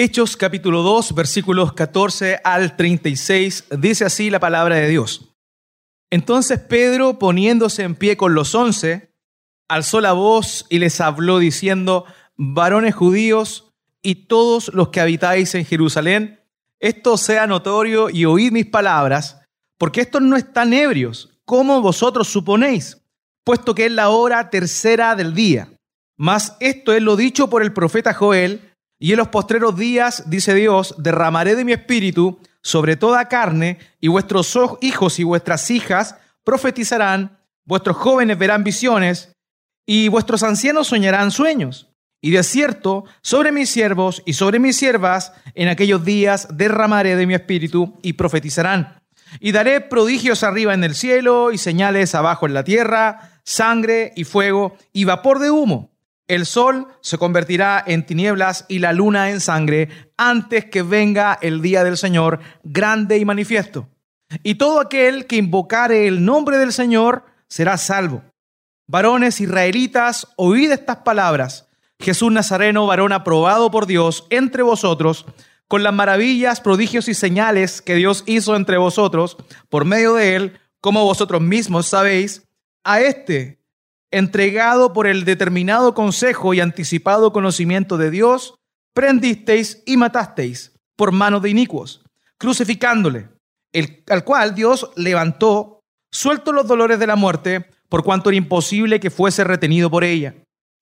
Hechos capítulo 2, versículos 14 al 36, dice así la palabra de Dios. Entonces Pedro, poniéndose en pie con los once, alzó la voz y les habló diciendo, varones judíos y todos los que habitáis en Jerusalén, esto sea notorio y oíd mis palabras, porque estos no están ebrios, como vosotros suponéis, puesto que es la hora tercera del día. Mas esto es lo dicho por el profeta Joel, y en los postreros días, dice Dios, derramaré de mi espíritu sobre toda carne, y vuestros hijos y vuestras hijas profetizarán, vuestros jóvenes verán visiones, y vuestros ancianos soñarán sueños. Y de cierto, sobre mis siervos y sobre mis siervas, en aquellos días derramaré de mi espíritu y profetizarán. Y daré prodigios arriba en el cielo y señales abajo en la tierra, sangre y fuego y vapor de humo. El sol se convertirá en tinieblas y la luna en sangre antes que venga el día del Señor grande y manifiesto. Y todo aquel que invocare el nombre del Señor será salvo. Varones israelitas, oíd estas palabras. Jesús Nazareno, varón aprobado por Dios entre vosotros, con las maravillas, prodigios y señales que Dios hizo entre vosotros por medio de él, como vosotros mismos sabéis, a este entregado por el determinado consejo y anticipado conocimiento de Dios, prendisteis y matasteis por mano de inicuos, crucificándole, al cual Dios levantó, suelto los dolores de la muerte, por cuanto era imposible que fuese retenido por ella.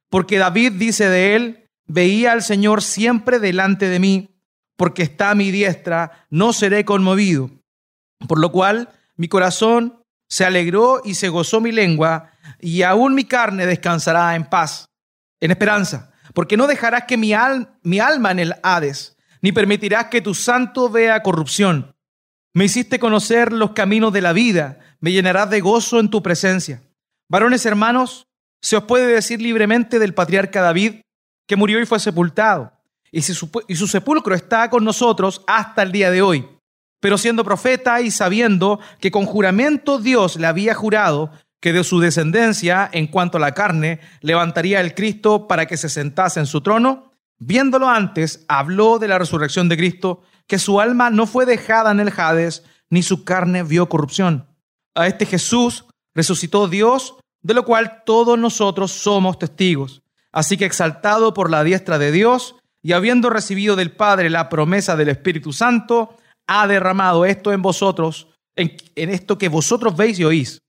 Porque David dice de él, veía al Señor siempre delante de mí, porque está a mi diestra, no seré conmovido. Por lo cual mi corazón se alegró y se gozó mi lengua, y aún mi carne descansará en paz, en esperanza, porque no dejarás que mi, mi alma en el Hades, ni permitirás que tu santo vea corrupción. Me hiciste conocer los caminos de la vida, me llenarás de gozo en tu presencia. Varones hermanos, se os puede decir libremente del patriarca David, que murió y fue sepultado, y su sepulcro está con nosotros hasta el día de hoy. Pero siendo profeta y sabiendo que con juramento Dios le había jurado que de su descendencia, en cuanto a la carne, levantaría el Cristo para que se sentase en su trono, viéndolo antes, habló de la resurrección de Cristo, que su alma no fue dejada en el Hades, ni su carne vio corrupción. A este Jesús resucitó Dios, de lo cual todos nosotros somos testigos. Así que exaltado por la diestra de Dios y habiendo recibido del Padre la promesa del Espíritu Santo, ha derramado esto en vosotros, en, esto que vosotros veis y oís.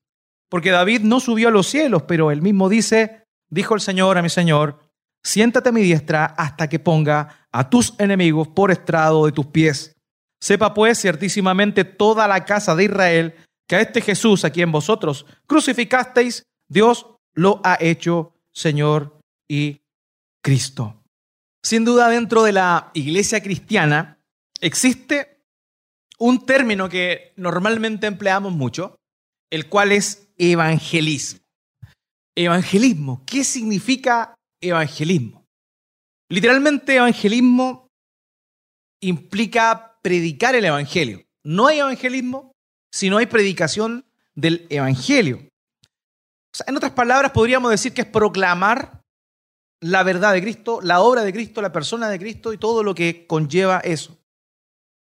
Porque David no subió a los cielos, pero él mismo dice, dijo el Señor a mi Señor, siéntate a mi diestra hasta que ponga a tus enemigos por estrado de tus pies. Sepa pues ciertísimamente toda la casa de Israel que a este Jesús a quien vosotros crucificasteis, Dios lo ha hecho Señor y Cristo. Sin duda dentro de la iglesia cristiana existe un término que normalmente empleamos mucho, el cual es evangelismo. Evangelismo, ¿qué significa evangelismo? Literalmente evangelismo implica predicar el evangelio. No hay evangelismo si no hay predicación del evangelio. en otras palabras, podríamos decir que es proclamar la verdad de Cristo, la obra de Cristo, la persona de Cristo y todo lo que conlleva eso.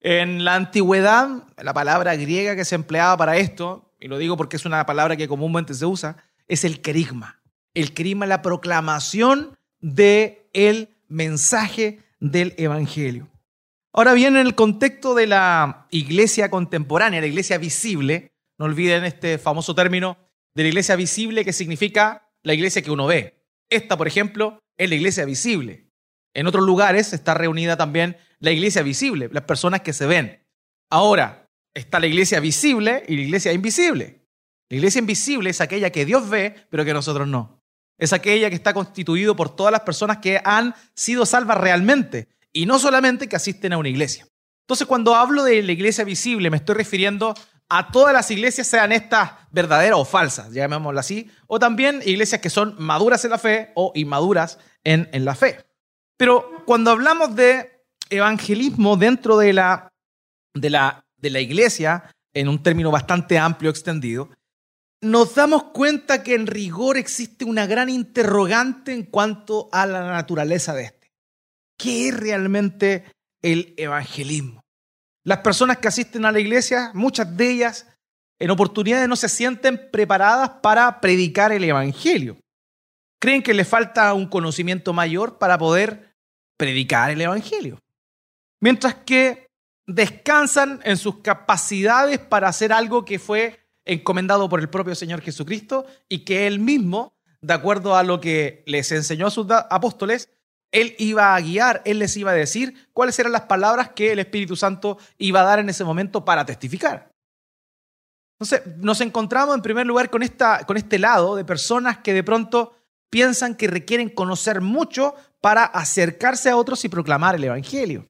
En la antigüedad, la palabra griega que se empleaba para esto, y lo digo porque es una palabra que comúnmente se usa, es el querigma. El querigma la proclamación del el mensaje del evangelio. Ahora bien, en el contexto de la iglesia contemporánea, la iglesia visible, no olviden este famoso término de la iglesia visible que significa la iglesia que uno ve. Esta, por ejemplo, es la iglesia visible. En otros lugares está reunida también la iglesia visible, las personas que se ven. Ahora, está la iglesia visible y la iglesia invisible. La iglesia invisible es aquella que Dios ve, pero que nosotros no. Es aquella que está constituido por todas las personas que han sido salvas realmente y no solamente que asisten a una iglesia. Entonces, cuando hablo de la iglesia visible, me estoy refiriendo a todas las iglesias, sean estas verdaderas o falsas, llamémoslo así, o también iglesias que son maduras en la fe o inmaduras en, en la fe. Pero cuando hablamos de evangelismo dentro de la, de la, de la iglesia, en un término bastante amplio, extendido, nos damos cuenta que en rigor existe una gran interrogante en cuanto a la naturaleza de este. ¿Qué es realmente el evangelismo. Las personas que asisten a la iglesia, muchas de ellas, en oportunidades no se sienten preparadas para predicar el evangelio. Creen que les falta un conocimiento mayor para poder predicar el evangelio. Mientras que descansan en sus capacidades para hacer algo que fue encomendado por el propio Señor Jesucristo y que Él mismo, de acuerdo a lo que les enseñó a sus apóstoles, Él iba a guiar, Él les iba a decir cuáles eran las palabras que el Espíritu Santo iba a dar en ese momento para testificar. Entonces, nos encontramos en primer lugar con, esta, con este lado de personas que de pronto piensan que requieren conocer mucho para acercarse a otros y proclamar el Evangelio.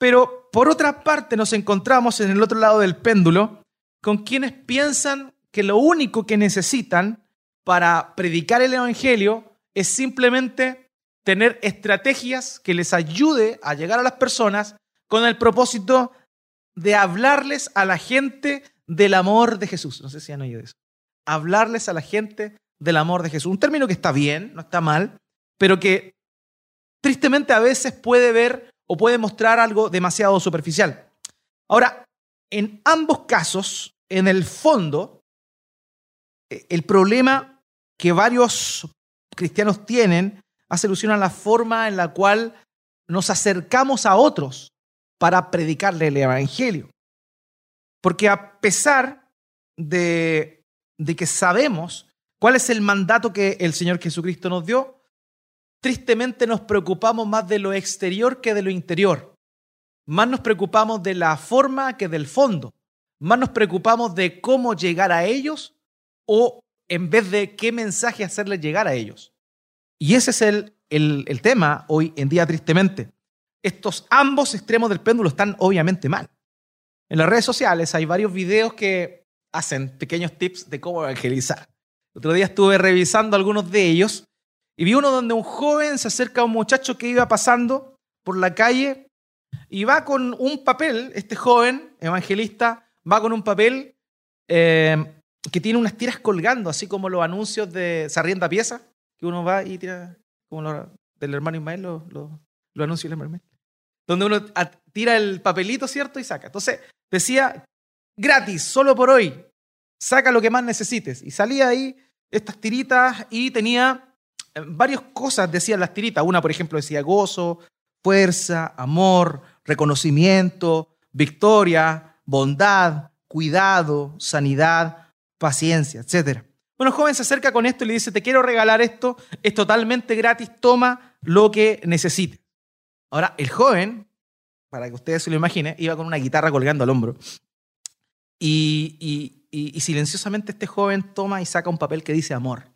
Pero por otra parte nos encontramos en el otro lado del péndulo con quienes piensan que lo único que necesitan para predicar el Evangelio es simplemente tener estrategias que les ayude a llegar a las personas con el propósito de hablarles a la gente del amor de Jesús. No sé si han oído eso. Hablarles a la gente del amor de Jesús. Un término que está bien, no está mal, pero que tristemente a veces puede ver o puede mostrar algo demasiado superficial. Ahora, en ambos casos, en el fondo, e, el problema que varios cristianos tienen hace alusión a la forma en la cual nos acercamos a otros para predicarle el Evangelio. Porque a pesar de, de que sabemos cuál es el mandato que el Señor Jesucristo nos dio, tristemente nos preocupamos más de lo exterior que de lo interior. Más nos preocupamos de la forma que del fondo. Más nos preocupamos de cómo llegar a ellos o en vez de qué mensaje hacerles llegar a ellos. Y ese es el, el, tema hoy en día, tristemente. Estos ambos extremos del péndulo están obviamente mal. En las redes sociales hay varios videos que hacen pequeños tips de cómo evangelizar. Otro día estuve revisando algunos de ellos y vi uno donde un joven se acerca a un muchacho que iba pasando por la calle y va con un papel, este joven evangelista va con un papel eh, que tiene unas tiras colgando, así como los anuncios de Sarrienda Pieza, que uno va y tira, como lo, del hermano Ismael, los lo, anuncios del hermano. Donde uno tira el papelito, ¿cierto? Y saca. Entonces decía, gratis, solo por hoy, saca lo que más necesites. Y salía ahí estas tiritas y tenía varias cosas decían las tiritas. Una, por ejemplo, decía gozo, fuerza, amor, reconocimiento, victoria, bondad, cuidado, sanidad, paciencia, etc. Bueno, joven se acerca con esto y le dice, te quiero regalar esto, es totalmente gratis, toma lo que necesites. Ahora, el joven, para que ustedes se lo imaginen, iba con una guitarra colgando al hombro. y, y silenciosamente este joven toma y saca un papel que dice amor.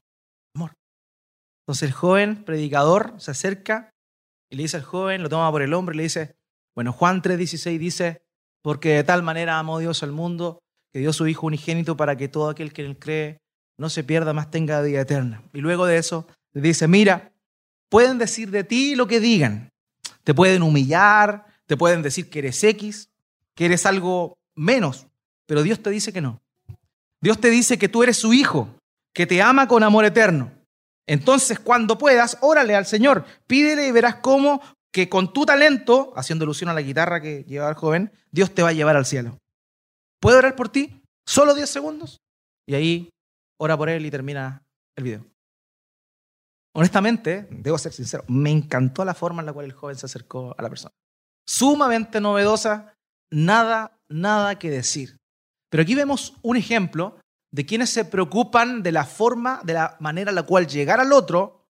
Entonces el joven predicador se acerca y le dice al joven, lo toma por el hombro y le dice, bueno, Juan 3:16 dice, porque de tal manera amó Dios al mundo que dio su Hijo unigénito para que todo aquel que en él cree no se pierda, más tenga vida eterna. Y luego de eso le dice, mira, pueden decir de ti lo que digan, te pueden humillar, te pueden decir que eres X, que eres algo menos, pero Dios te dice que no. Dios te dice que tú eres su hijo, que te ama con amor eterno. Entonces, cuando puedas, órale al Señor, pídele y verás cómo que con tu talento, haciendo alusión a la guitarra que llevaba el joven, Dios te va a llevar al cielo. ¿Puedo orar por ti? ¿Solo 10 segundos? Y ahí ora por él y termina el video. Honestamente, debo ser sincero, me encantó la forma en la cual el joven se acercó a la persona. Sumamente novedosa, nada, nada que decir. Pero aquí vemos un ejemplo de quienes se preocupan de la forma, de la manera en la cual llegar al otro,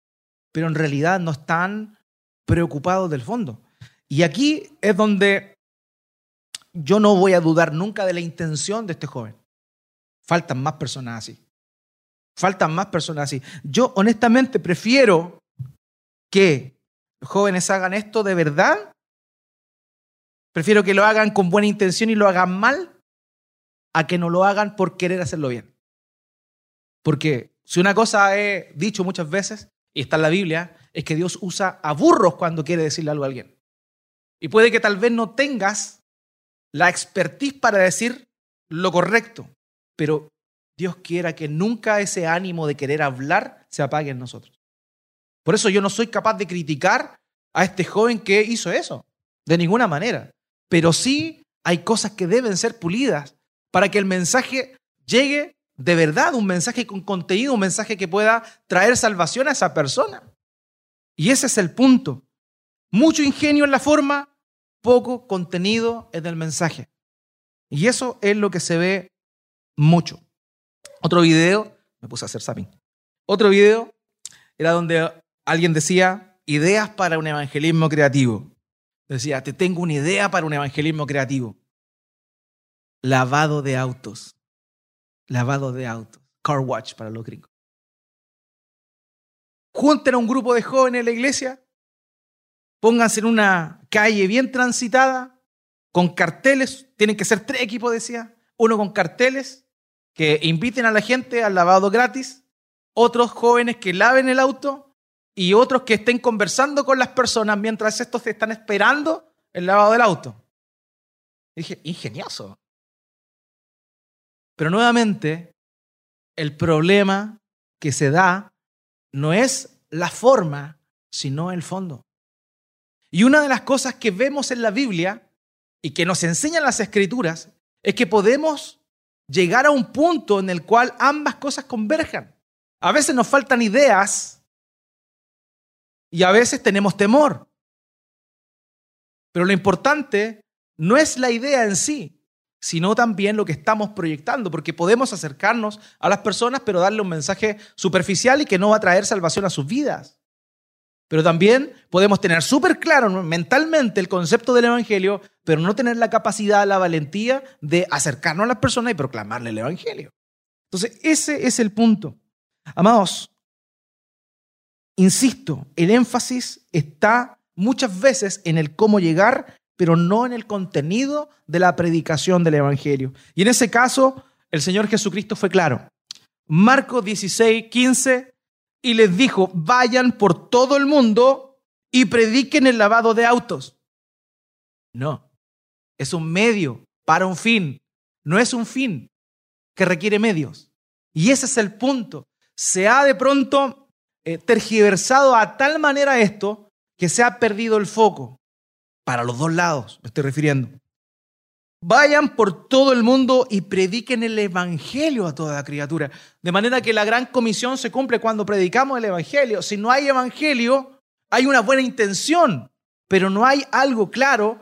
pero en realidad no están preocupados del fondo. Y aquí es donde yo no voy a dudar nunca de la intención de este joven. Faltan más personas así. Faltan más personas así. Yo honestamente prefiero que jóvenes hagan esto de verdad. Prefiero que lo hagan con buena intención y lo hagan mal a que no lo hagan por querer hacerlo bien. Porque si una cosa he dicho muchas veces, y está en la Biblia, es que Dios usa a burros cuando quiere decirle algo a alguien. Y puede que tal vez no tengas la expertise para decir lo correcto, pero Dios quiera que nunca ese ánimo de querer hablar se apague en nosotros. Por eso yo no soy capaz de criticar a este joven que hizo eso. de ninguna manera. Pero sí hay cosas que deben ser pulidas para que el mensaje llegue de verdad, un mensaje con contenido, un mensaje que pueda traer salvación a esa persona. Y ese es el punto. Mucho ingenio en la forma, poco contenido en el mensaje. Y eso es lo que se ve mucho. Otro video, me puse a hacer zapping. Otro video era donde alguien decía ideas para un evangelismo creativo. Decía, te tengo una idea para un evangelismo creativo. Lavado de autos. Lavado de autos. Car watch para los gringos. Junten a un grupo de jóvenes en la iglesia. Pónganse en una calle bien transitada, con carteles. Tienen que ser tres equipos, decía. Uno con carteles que inviten a la gente al lavado gratis. Otros jóvenes que laven el auto y otros que estén conversando con las personas mientras estos están esperando el lavado del auto. dije, ingenioso. Pero nuevamente, el problema que se da no es la forma, sino el fondo. Y una de las cosas que vemos en la Biblia y que nos enseñan las escrituras es que podemos llegar a un punto en el cual ambas cosas converjan. A veces nos faltan ideas y a veces tenemos temor. Pero lo importante no es la idea en sí, sino también lo que estamos proyectando, porque podemos acercarnos a las personas, pero darle un mensaje superficial y que no va a traer salvación a sus vidas. Pero también podemos tener súper claro mentalmente el concepto del Evangelio, pero no tener la capacidad, la valentía de acercarnos a las personas y proclamarle el Evangelio. Entonces, ese es el punto. Amados, Insisto, el énfasis está muchas veces en el cómo llegar, pero no en el contenido de la predicación del Evangelio. Y en ese caso, el Señor Jesucristo fue claro. Marcos 16, 15, y les dijo, vayan por todo el mundo y prediquen el lavado de autos. No, es un medio para un fin, no es un fin que requiere medios. Y ese es el punto. Se ha de pronto eh, tergiversado a tal manera esto que se ha perdido el foco. Para los dos lados, me estoy refiriendo. Vayan por todo el mundo y prediquen el Evangelio a toda criatura. De manera que la gran comisión se cumple cuando predicamos el Evangelio. Si no hay Evangelio, hay una buena intención, pero no hay algo claro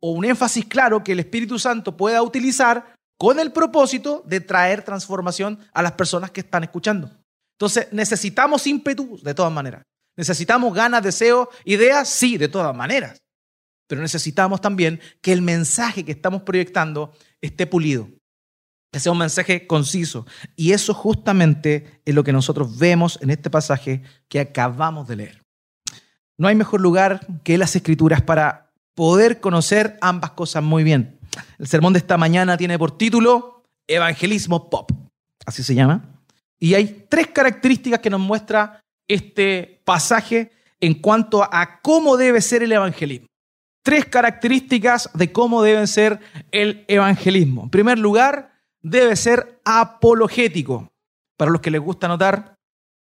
o un énfasis claro que el Espíritu Santo pueda utilizar con el propósito de traer transformación a las personas que están escuchando. Entonces, necesitamos ímpetu de todas maneras. Necesitamos ganas, deseos, ideas, sí, de todas maneras. Pero necesitamos también que el mensaje que estamos proyectando esté pulido, que sea un mensaje conciso. Y eso justamente es lo que nosotros vemos en este pasaje que acabamos de leer. No hay mejor lugar que las escrituras para poder conocer ambas cosas muy bien. El sermón de esta mañana tiene por título Evangelismo Pop. Así se llama. Y hay tres características que nos muestra este pasaje en cuanto a cómo debe ser el evangelismo. Tres características de cómo debe ser el evangelismo. En primer lugar, debe ser apologético. Para los que les gusta anotar,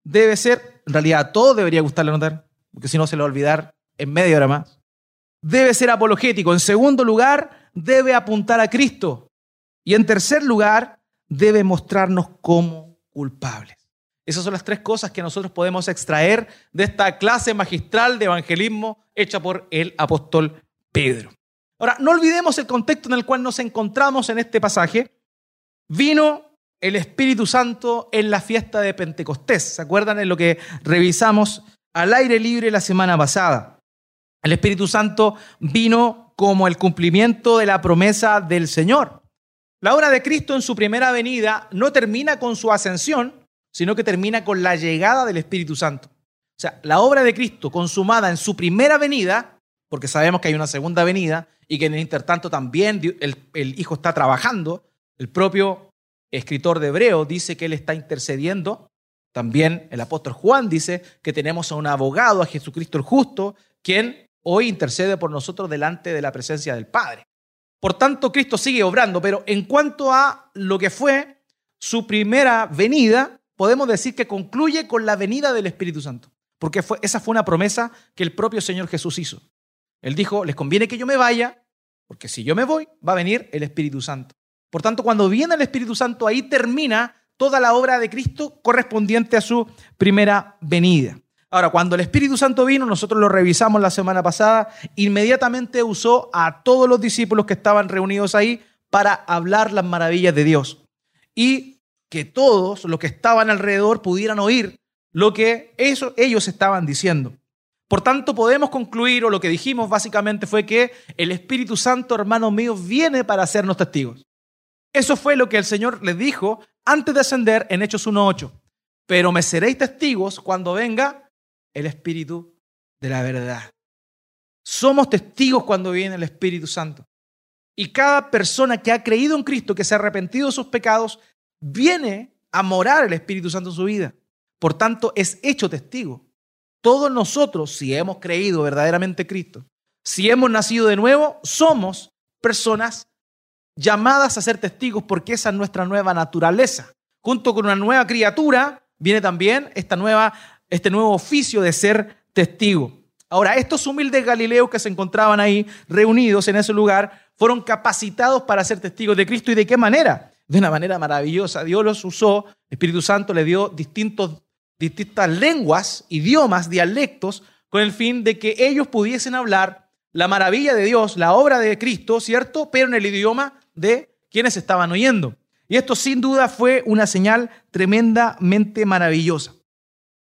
debe ser, en realidad a todos debería gustarle anotar, porque si no se lo va a olvidar en media hora más. Debe ser apologético. En segundo lugar, debe apuntar a Cristo. Y en tercer lugar, debe mostrarnos cómo culpables. Esas son las tres cosas que nosotros podemos extraer de esta clase magistral de evangelismo hecha por el apóstol Pedro. Ahora, no olvidemos el contexto en el cual nos encontramos en este pasaje. Vino el Espíritu Santo en la fiesta de Pentecostés. ¿Se acuerdan en lo que revisamos al aire libre la semana pasada? El Espíritu Santo vino como el cumplimiento de la promesa del Señor. La obra de Cristo en su primera venida no termina con su ascensión, sino que termina con la llegada del Espíritu Santo. O sea, la obra de Cristo consumada en su primera venida, porque sabemos que hay una segunda venida y que en el intertanto también el, Hijo está trabajando, el propio escritor de Hebreo dice que Él está intercediendo, también el apóstol Juan dice que tenemos a un abogado, a Jesucristo el justo, quien hoy intercede por nosotros delante de la presencia del Padre. Por tanto, Cristo sigue obrando, pero en cuanto a lo que fue su primera venida, podemos decir que concluye con la venida del Espíritu Santo, porque esa fue una promesa que el propio Señor Jesús hizo. Él dijo, les conviene que yo me vaya, porque si yo me voy, va a venir el Espíritu Santo. Por tanto, cuando viene el Espíritu Santo, ahí termina toda la obra de Cristo correspondiente a su primera venida. Ahora, cuando el Espíritu Santo vino, nosotros lo revisamos la semana pasada, inmediatamente usó a todos los discípulos que estaban reunidos ahí para hablar las maravillas de Dios. Y que todos los que estaban alrededor pudieran oír lo que ellos estaban diciendo. Por tanto, podemos concluir, o lo que dijimos básicamente fue que el Espíritu Santo, hermanos míos, viene para hacernos testigos. Eso fue lo que el Señor les dijo antes de ascender en Hechos 1.8. Pero me seréis testigos cuando venga el Espíritu de la verdad. Somos testigos cuando viene el Espíritu Santo. Y cada persona que ha creído en Cristo, que se ha arrepentido de sus pecados, viene a morar el Espíritu Santo en su vida. Por tanto, es hecho testigo. Todos nosotros, si hemos creído verdaderamente en Cristo, si hemos nacido de nuevo, somos personas llamadas a ser testigos porque esa es nuestra nueva naturaleza. Junto con una nueva criatura viene también esta nueva, este nuevo oficio de ser testigo. Ahora, estos humildes galileos que se encontraban ahí reunidos en ese lugar fueron capacitados para ser testigos de Cristo y de qué manera? De una manera maravillosa. Dios los usó, el Espíritu Santo le dio distintos distintas lenguas, idiomas, dialectos, con el fin de que ellos pudiesen hablar la maravilla de Dios, la obra de Cristo, ¿cierto? Pero en el idioma de quienes estaban oyendo. Y esto sin duda fue una señal tremendamente maravillosa.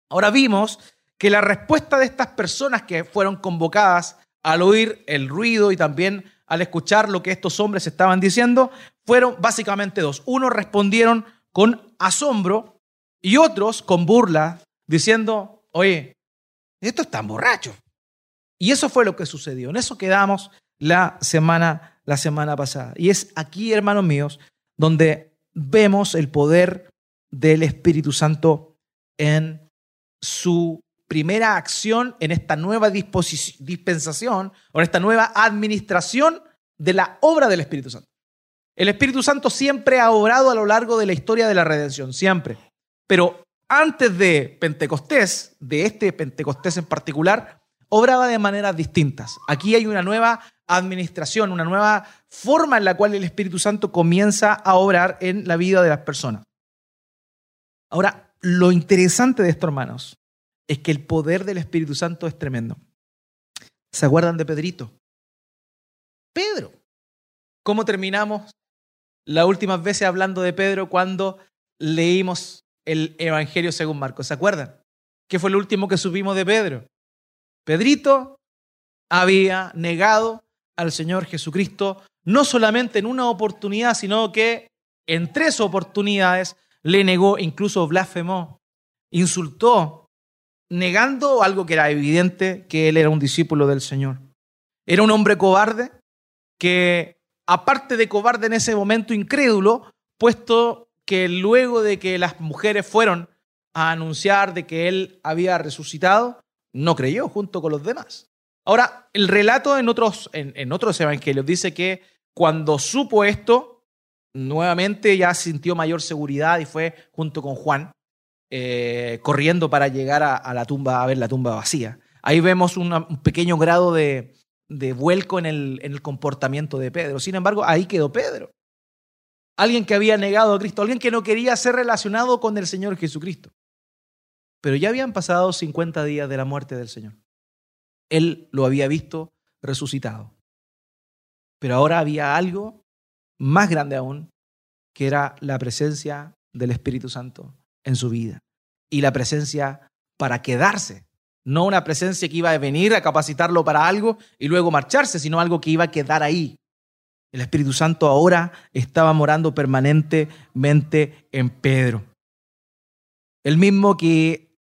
Ahora vimos que la respuesta de estas personas que fueron convocadas al oír el ruido y también al escuchar lo que estos hombres estaban diciendo fueron básicamente dos. Uno respondieron con asombro y otros con burla, diciendo, oye, esto están borrachos. Y eso fue lo que sucedió. En eso quedamos la semana, la semana pasada. Y es aquí, hermanos míos, donde vemos el poder del Espíritu Santo en su primera acción en esta nueva dispensación o en esta nueva administración de la obra del Espíritu Santo. El Espíritu Santo siempre ha obrado a lo largo de la historia de la redención, siempre. Pero antes de Pentecostés, de este Pentecostés en particular, obraba de maneras distintas. Aquí hay una nueva administración, una nueva forma en la cual el Espíritu Santo comienza a obrar en la vida de las personas. Ahora, lo interesante de esto, hermanos, es que el poder del Espíritu Santo es tremendo. ¿Se acuerdan de Pedrito? Pedro. ¿Cómo terminamos las últimas veces hablando de Pedro cuando leímos el Evangelio según Marcos. ¿Se acuerdan? ¿Qué fue lo último que supimos de Pedro? Pedrito había negado al Señor Jesucristo no solamente en una oportunidad, sino que en tres oportunidades le negó, incluso blasfemó, insultó, negando algo que era evidente, que él era un discípulo del Señor. Era un hombre cobarde que, aparte de cobarde en ese momento incrédulo, puesto que luego de que las mujeres fueron a anunciar de que él había resucitado, no creyó junto con los demás. Ahora, el relato en otros, en, otros evangelios dice que cuando supo esto, nuevamente ya sintió mayor seguridad y fue junto con Juan eh, corriendo para llegar a, la tumba, a ver la tumba vacía. Ahí vemos un pequeño grado de, vuelco en el comportamiento de Pedro. Sin embargo, ahí quedó Pedro alguien que había negado a Cristo, alguien que no quería ser relacionado con el Señor Jesucristo. Pero ya habían pasado 50 días de la muerte del Señor. Él lo había visto resucitado. Pero ahora había algo más grande aún, que era la presencia del Espíritu Santo en su vida. Y la presencia para quedarse. No una presencia que iba a venir a capacitarlo para algo y luego marcharse, sino algo que iba a quedar ahí el Espíritu Santo ahora estaba morando permanentemente en Pedro. El mismo que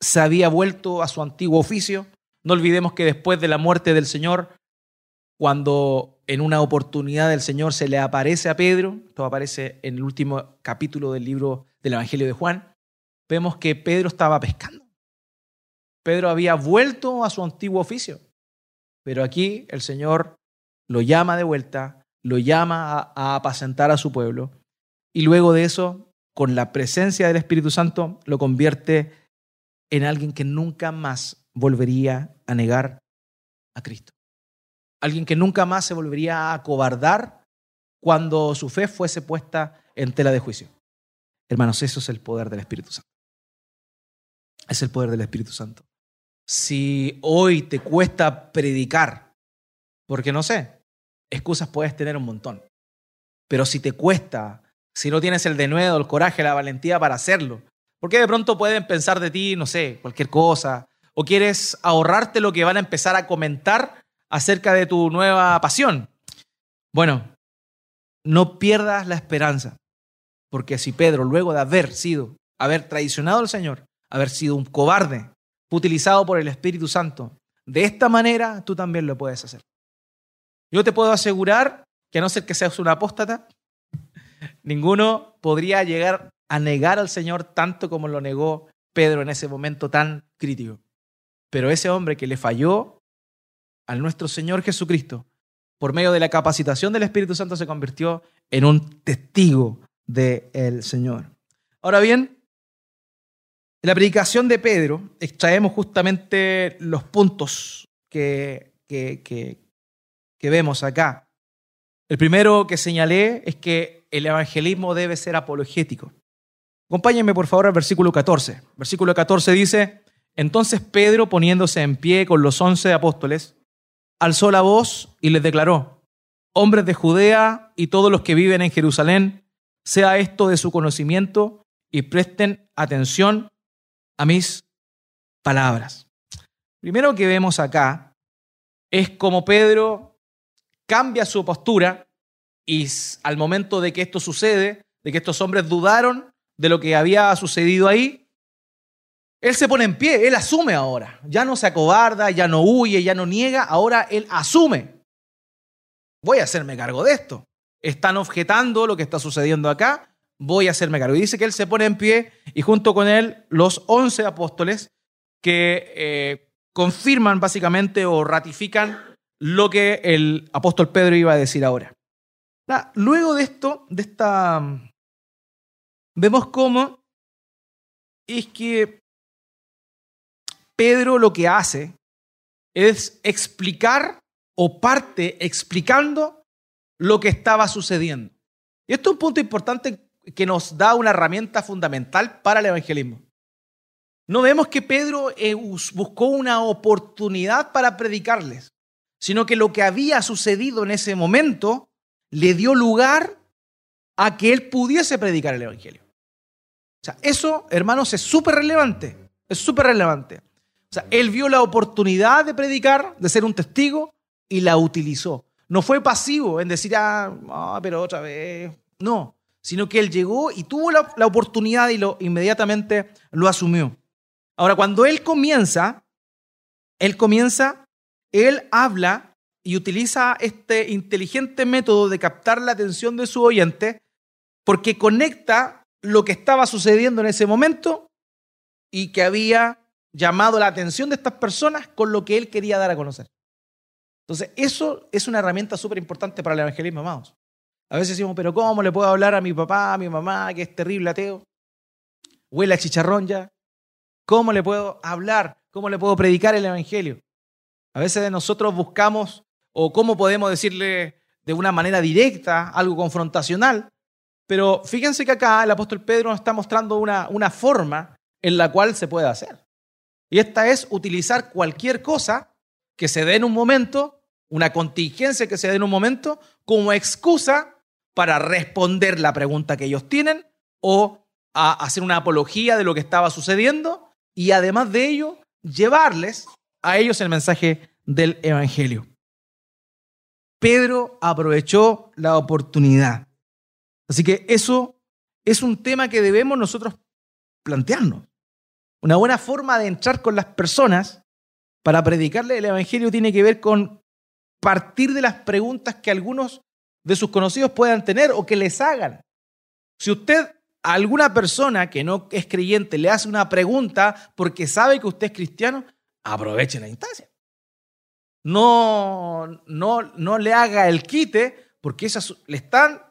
se había vuelto a su antiguo oficio. No olvidemos que después de la muerte del Señor, cuando en una oportunidad del Señor se le aparece a Pedro, esto aparece en el último capítulo del libro del Evangelio de Juan, vemos que Pedro estaba pescando. Pedro había vuelto a su antiguo oficio. Pero aquí el Señor lo llama de vuelta, lo llama a, apacentar a su pueblo y luego de eso, con la presencia del Espíritu Santo, lo convierte en alguien que nunca más volvería a negar a Cristo. alguien que nunca más se volvería a acobardar cuando su fe fuese puesta en tela de juicio. Hermanos, eso es el poder del Espíritu Santo. Es el poder del Espíritu Santo. Si hoy te cuesta predicar, porque no sé, excusas puedes tener un montón. Pero si te cuesta, si no tienes el denuedo, el coraje, la valentía para hacerlo, porque de pronto pueden pensar de ti, no sé, cualquier cosa, o quieres ahorrarte lo que van a empezar a comentar acerca de tu nueva pasión. Bueno, no pierdas la esperanza, porque si Pedro, luego de haber sido, haber traicionado al Señor, haber sido un cobarde, utilizado por el Espíritu Santo, de esta manera tú también lo puedes hacer. Yo te puedo asegurar que a no ser que seas un apóstata, ninguno podría llegar a negar al Señor tanto como lo negó Pedro en ese momento tan crítico. Pero ese hombre que le falló al nuestro Señor Jesucristo, por medio de la capacitación del Espíritu Santo, se convirtió en un testigo del Señor. Ahora bien, en la predicación de Pedro extraemos justamente los puntos que, que, que vemos acá. El primero que señalé es que el evangelismo debe ser apologético. Acompáñenme por favor al versículo 14. Versículo 14 dice, entonces Pedro poniéndose en pie con los once apóstoles, alzó la voz y les declaró, hombres de Judea y todos los que viven en Jerusalén, sea esto de su conocimiento y presten atención a mis palabras. Primero que vemos acá es como Pedro cambia su postura y al momento de que esto sucede, de que estos hombres dudaron de lo que había sucedido ahí, él se pone en pie, él asume ahora. Ya no se acobarda, ya no huye, ya no niega, ahora él asume. Voy a hacerme cargo de esto. Están objetando lo que está sucediendo acá, voy a hacerme cargo. Y dice que él se pone en pie y junto con él los once apóstoles que eh, confirman básicamente o ratifican lo que el apóstol Pedro iba a decir ahora. Luego de esto, de esta, vemos cómo es que Pedro lo que hace es explicar o parte explicando lo que estaba sucediendo. Y esto es un punto importante que nos da una herramienta fundamental para el evangelismo. No vemos que Pedro eh, buscó una oportunidad para predicarles, sino que lo que había sucedido en ese momento le dio lugar a que él pudiese predicar el Evangelio. O sea, eso, hermanos, es súper relevante, es súper relevante. O sea, él vio la oportunidad de predicar, de ser un testigo, y la utilizó. No fue pasivo en decir, ah, pero otra vez. No, sino que él llegó y tuvo la, oportunidad y lo, inmediatamente lo asumió. Ahora, cuando él comienza, él comienza, él habla y utiliza este inteligente método de captar la atención de su oyente porque conecta lo que estaba sucediendo en ese momento y que había llamado la atención de estas personas con lo que él quería dar a conocer. Entonces, eso es una herramienta súper importante para el evangelismo, amados. A veces decimos, pero ¿cómo le puedo hablar a mi papá, a mi mamá, que es terrible ateo? Huele a chicharrón ya. ¿Cómo le puedo hablar? ¿Cómo le puedo predicar el Evangelio? A veces nosotros buscamos o cómo podemos decirle de una manera directa, algo confrontacional, pero fíjense que acá el apóstol Pedro nos está mostrando una, una forma en la cual se puede hacer. Y esta es utilizar cualquier cosa que se dé en un momento, una contingencia que se dé en un momento, como excusa para responder la pregunta que ellos tienen o a hacer una apología de lo que estaba sucediendo y además de ello, llevarles a ellos el mensaje del Evangelio. Pedro aprovechó la oportunidad. Así que eso es un tema que debemos nosotros plantearnos. Una buena forma de entrar con las personas para predicarle el Evangelio tiene que ver con partir de las preguntas que algunos de sus conocidos puedan tener o que les hagan. Si usted a alguna persona que no es creyente le hace una pregunta porque sabe que usted es cristiano, aproveche la instancia. No, no, no le haga el quite porque esas, le están,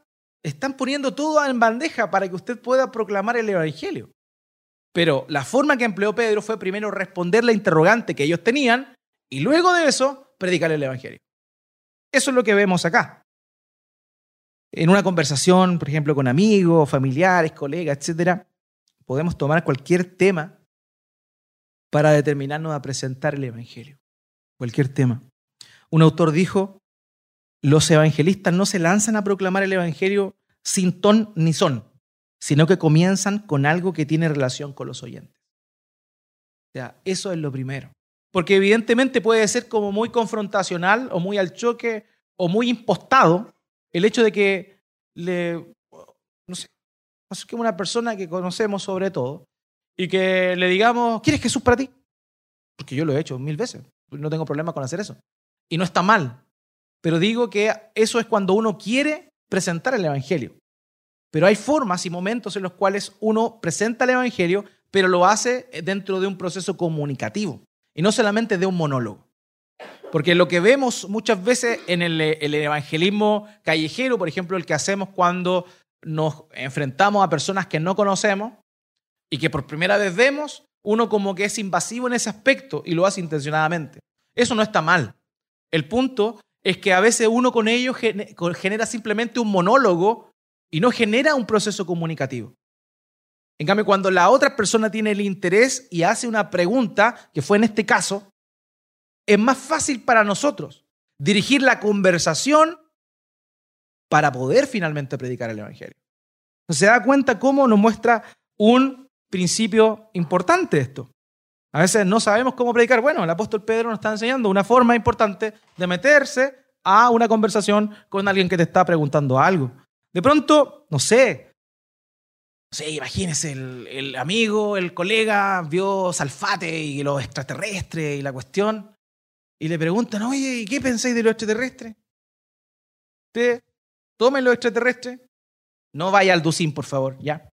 están poniendo todo en bandeja para que usted pueda proclamar el Evangelio. Pero la forma que empleó Pedro fue primero responder la interrogante que ellos tenían y luego de eso predicar el Evangelio. Eso es lo que vemos acá. En una conversación, por ejemplo, con amigos, familiares, colegas, etc., podemos tomar cualquier tema para determinarnos a presentar el Evangelio. Cualquier tema. Un autor dijo, los evangelistas no se lanzan a proclamar el Evangelio sin ton ni son, sino que comienzan con algo que tiene relación con los oyentes. O sea, eso es lo primero. Porque evidentemente puede ser como muy confrontacional o muy al choque o muy impostado el hecho de que le, no sé, que una persona que conocemos sobre todo y que le digamos, ¿quieres Jesús para ti? Porque yo lo he hecho mil veces, no tengo problema con hacer eso. Y no está mal, pero digo que eso es cuando uno quiere presentar el Evangelio. Pero hay formas y momentos en los cuales uno presenta el Evangelio, pero lo hace dentro de un proceso comunicativo y no solamente de un monólogo. Porque lo que vemos muchas veces en el, evangelismo callejero, por ejemplo, el que hacemos cuando nos enfrentamos a personas que no conocemos y que por primera vez vemos, uno como que es invasivo en ese aspecto y lo hace intencionadamente. Eso no está mal. El punto es que a veces uno con ellos genera simplemente un monólogo y no genera un proceso comunicativo. En cambio, cuando la otra persona tiene el interés y hace una pregunta, que fue en este caso, es más fácil para nosotros dirigir la conversación para poder finalmente predicar el Evangelio. ¿Se da cuenta cómo nos muestra un principio importante esto? A veces no sabemos cómo predicar. Bueno, el apóstol Pedro nos está enseñando una forma importante de meterse a una conversación con alguien que te está preguntando algo. De pronto, no sé, Sí, imagínese, el, amigo, el colega vio Salfate y los extraterrestres y la cuestión, y le preguntan, oye, ¿y qué pensáis de los extraterrestres? Usted, tome los extraterrestres, no vaya al Ducín, por favor, ya.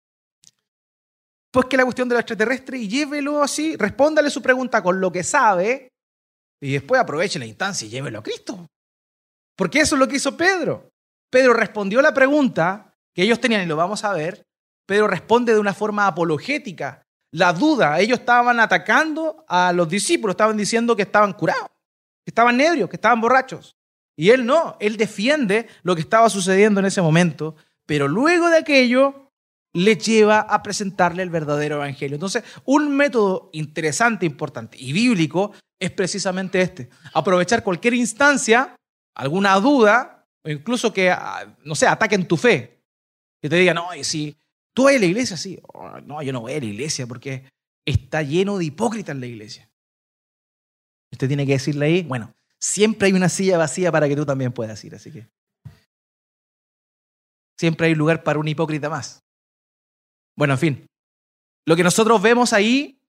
Pues que la cuestión de los extraterrestres y llévelo así, respóndale su pregunta con lo que sabe, y después aproveche la instancia y llévelo a Cristo. Porque eso es lo que hizo Pedro. Pedro respondió la pregunta que ellos tenían, y lo vamos a ver, Pedro responde de una forma apologética. La duda, ellos estaban atacando a los discípulos, estaban diciendo que estaban curados, que estaban ebrios, que estaban borrachos. Y él no, él defiende lo que estaba sucediendo en ese momento, pero luego de aquello le lleva a presentarle el verdadero evangelio. Entonces, un método interesante, importante y bíblico es precisamente este, aprovechar cualquier instancia, alguna duda, o incluso que, ah, no sé, ataquen tu fe, que te digan, no, si ¿Tú vas a la iglesia? Sí. Oh, no, yo no voy a la iglesia porque está lleno de hipócritas en la iglesia. Usted tiene que decirle ahí, bueno, siempre hay una silla vacía para que tú también puedas ir, así que siempre hay lugar para un hipócrita más. Bueno, en fin, lo que nosotros vemos ahí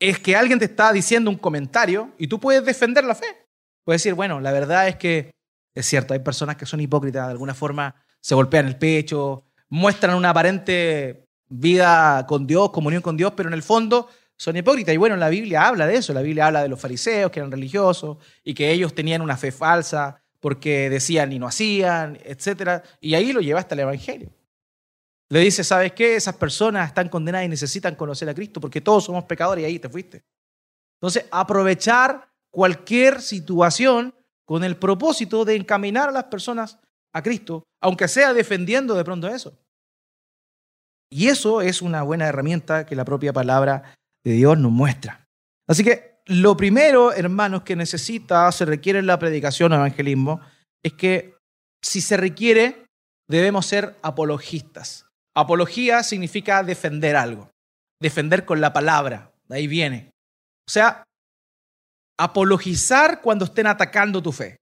es que alguien te está diciendo un comentario y tú puedes defender la fe. Puedes decir, bueno, la verdad es que es cierto, hay personas que son hipócritas, de alguna forma se golpean el pecho, muestran una aparente vida con Dios, comunión con Dios, pero en el fondo son hipócritas. Y bueno, la Biblia habla de eso. La Biblia habla de los fariseos que eran religiosos y que ellos tenían una fe falsa porque decían y no hacían, etc. Y ahí lo lleva hasta el Evangelio. Le dice, ¿sabes qué? Esas personas están condenadas y necesitan conocer a Cristo porque todos somos pecadores y ahí te fuiste. Entonces, aprovechar cualquier situación con el propósito de encaminar a las personas a Cristo, aunque sea defendiendo de pronto eso. Y eso es una buena herramienta que la propia palabra de Dios nos muestra. Así que lo primero, hermanos, que necesita, se requiere la predicación o evangelismo, es que si se requiere, debemos ser apologistas. Apología significa defender algo, defender con la palabra, de ahí viene. O sea, apologizar cuando estén atacando tu fe.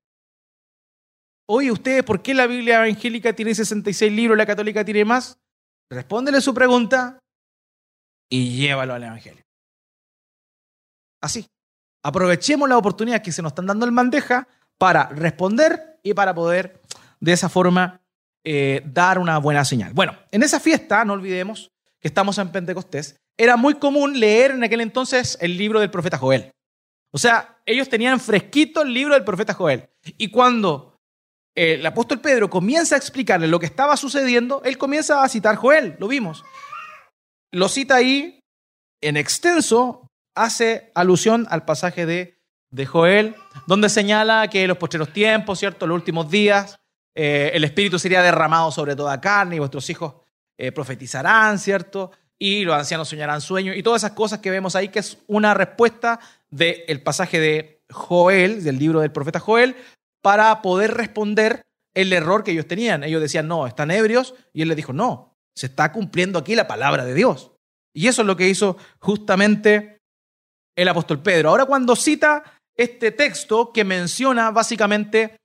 Oye, ustedes, ¿por qué la Biblia evangélica tiene 66 libros y la católica tiene más? Respóndele su pregunta y llévalo al Evangelio. Así. Aprovechemos la oportunidad que se nos están dando en bandeja para responder y para poder de esa forma eh, dar una buena señal. Bueno, en esa fiesta, no olvidemos que estamos en Pentecostés, era muy común leer en aquel entonces el libro del profeta Joel. O sea, ellos tenían fresquito el libro del profeta Joel. Y cuando el apóstol Pedro comienza a explicarle lo que estaba sucediendo, él comienza a citar Joel, lo vimos. Lo cita ahí en extenso, hace alusión al pasaje de Joel, donde señala que en los postreros tiempos, ¿cierto? Los últimos días, eh, el Espíritu sería derramado sobre toda carne y vuestros hijos eh, profetizarán, ¿cierto? Y los ancianos soñarán sueños y todas esas cosas que vemos ahí, que es una respuesta del pasaje de Joel, del libro del profeta Joel, para poder responder el error que ellos tenían. Ellos decían, no, están ebrios, y él les dijo, no, se está cumpliendo aquí la palabra de Dios. Y eso es lo que hizo justamente el apóstol Pedro. Ahora cuando cita este texto que menciona básicamente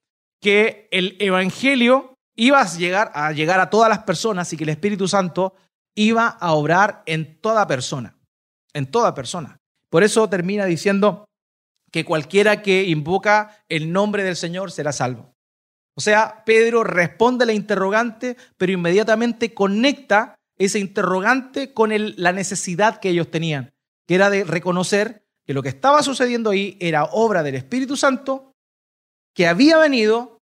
que el Evangelio iba a llegar, a llegar a todas las personas y que el Espíritu Santo iba a obrar en toda persona, en toda persona. Por eso termina diciendo que cualquiera que invoca el nombre del Señor será salvo. O sea, Pedro responde a la interrogante, pero inmediatamente conecta ese interrogante con la necesidad que ellos tenían, que era de reconocer que lo que estaba sucediendo ahí era obra del Espíritu Santo que había venido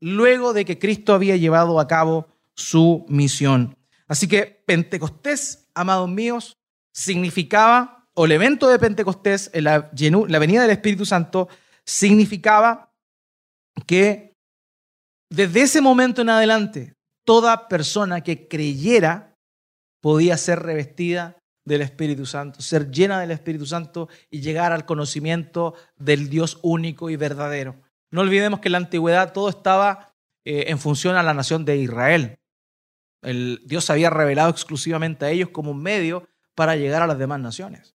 luego de que Cristo había llevado a cabo su misión. Así que Pentecostés, amados míos, significaba, o el evento de Pentecostés, la, la venida del Espíritu Santo, significaba que desde ese momento en adelante, toda persona que creyera podía ser revestida del Espíritu Santo, ser llena del Espíritu Santo y llegar al conocimiento del Dios único y verdadero. No olvidemos que en la antigüedad todo estaba eh, en función a la nación de Israel. El, Dios había revelado exclusivamente a ellos como un medio para llegar a las demás naciones.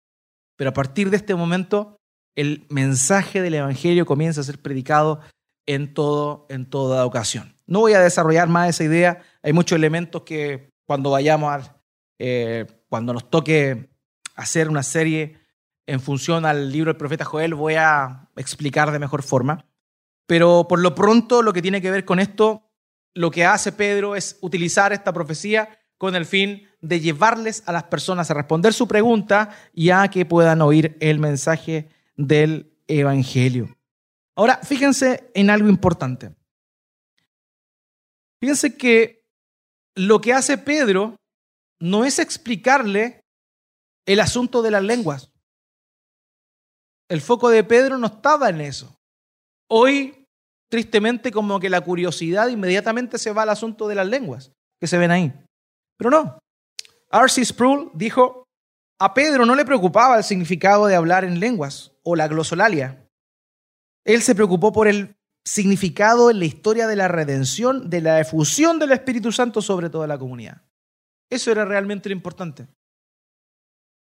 Pero a partir de este momento, el mensaje del Evangelio comienza a ser predicado en, todo, en toda ocasión. No voy a desarrollar más esa idea. Hay muchos elementos que cuando vayamos a, eh, cuando nos toque hacer una serie en función al libro del profeta Joel, voy a explicar de mejor forma. Pero por lo pronto, lo que tiene que ver con esto, lo que hace Pedro es utilizar esta profecía con el fin de llevarles a las personas a responder su pregunta y a que puedan oír el mensaje del Evangelio. Ahora, fíjense en algo importante. Fíjense que lo que hace Pedro no es explicarle el asunto de las lenguas. El foco de Pedro no estaba en eso. Hoy, tristemente, como que la curiosidad inmediatamente se va al asunto de las lenguas que se ven ahí. Pero no. R.C. Sproul dijo, a Pedro no le preocupaba el significado de hablar en lenguas o la glosolalia. Él se preocupó por el significado en la historia de la redención, de la efusión del Espíritu Santo sobre toda la comunidad. Eso era realmente lo importante.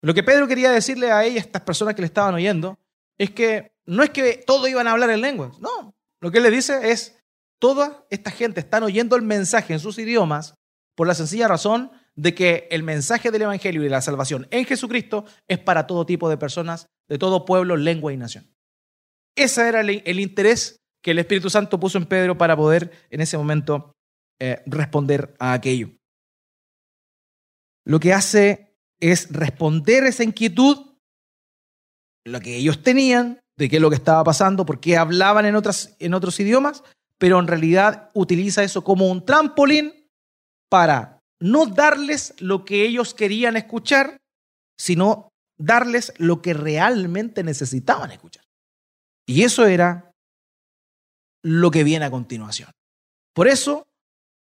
Lo que Pedro quería decirle a ella, a estas personas que le estaban oyendo, es que no es que todos iban a hablar en lenguas, no. Lo que él le dice es, toda esta gente están oyendo el mensaje en sus idiomas por la sencilla razón de que el mensaje del Evangelio y de la salvación en Jesucristo es para todo tipo de personas, de todo pueblo, lengua y nación. Ese era el, interés que el Espíritu Santo puso en Pedro para poder en ese momento eh, responder a aquello. Lo que hace es responder esa inquietud, lo que ellos tenían, de qué es lo que estaba pasando, por qué hablaban en, otros idiomas, pero en realidad utiliza eso como un trampolín para no darles lo que ellos querían escuchar, sino darles lo que realmente necesitaban escuchar. Y eso era lo que viene a continuación. Por eso